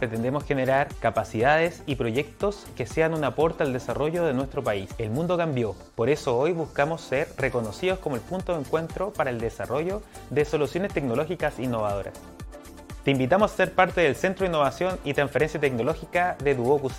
pretendemos generar capacidades y proyectos que sean un aporte al desarrollo de nuestro país. El mundo cambió, por eso hoy buscamos ser reconocidos como el punto de encuentro para el desarrollo de soluciones tecnológicas innovadoras. Te invitamos a ser parte del Centro de Innovación y Transferencia Tecnológica de Duoc.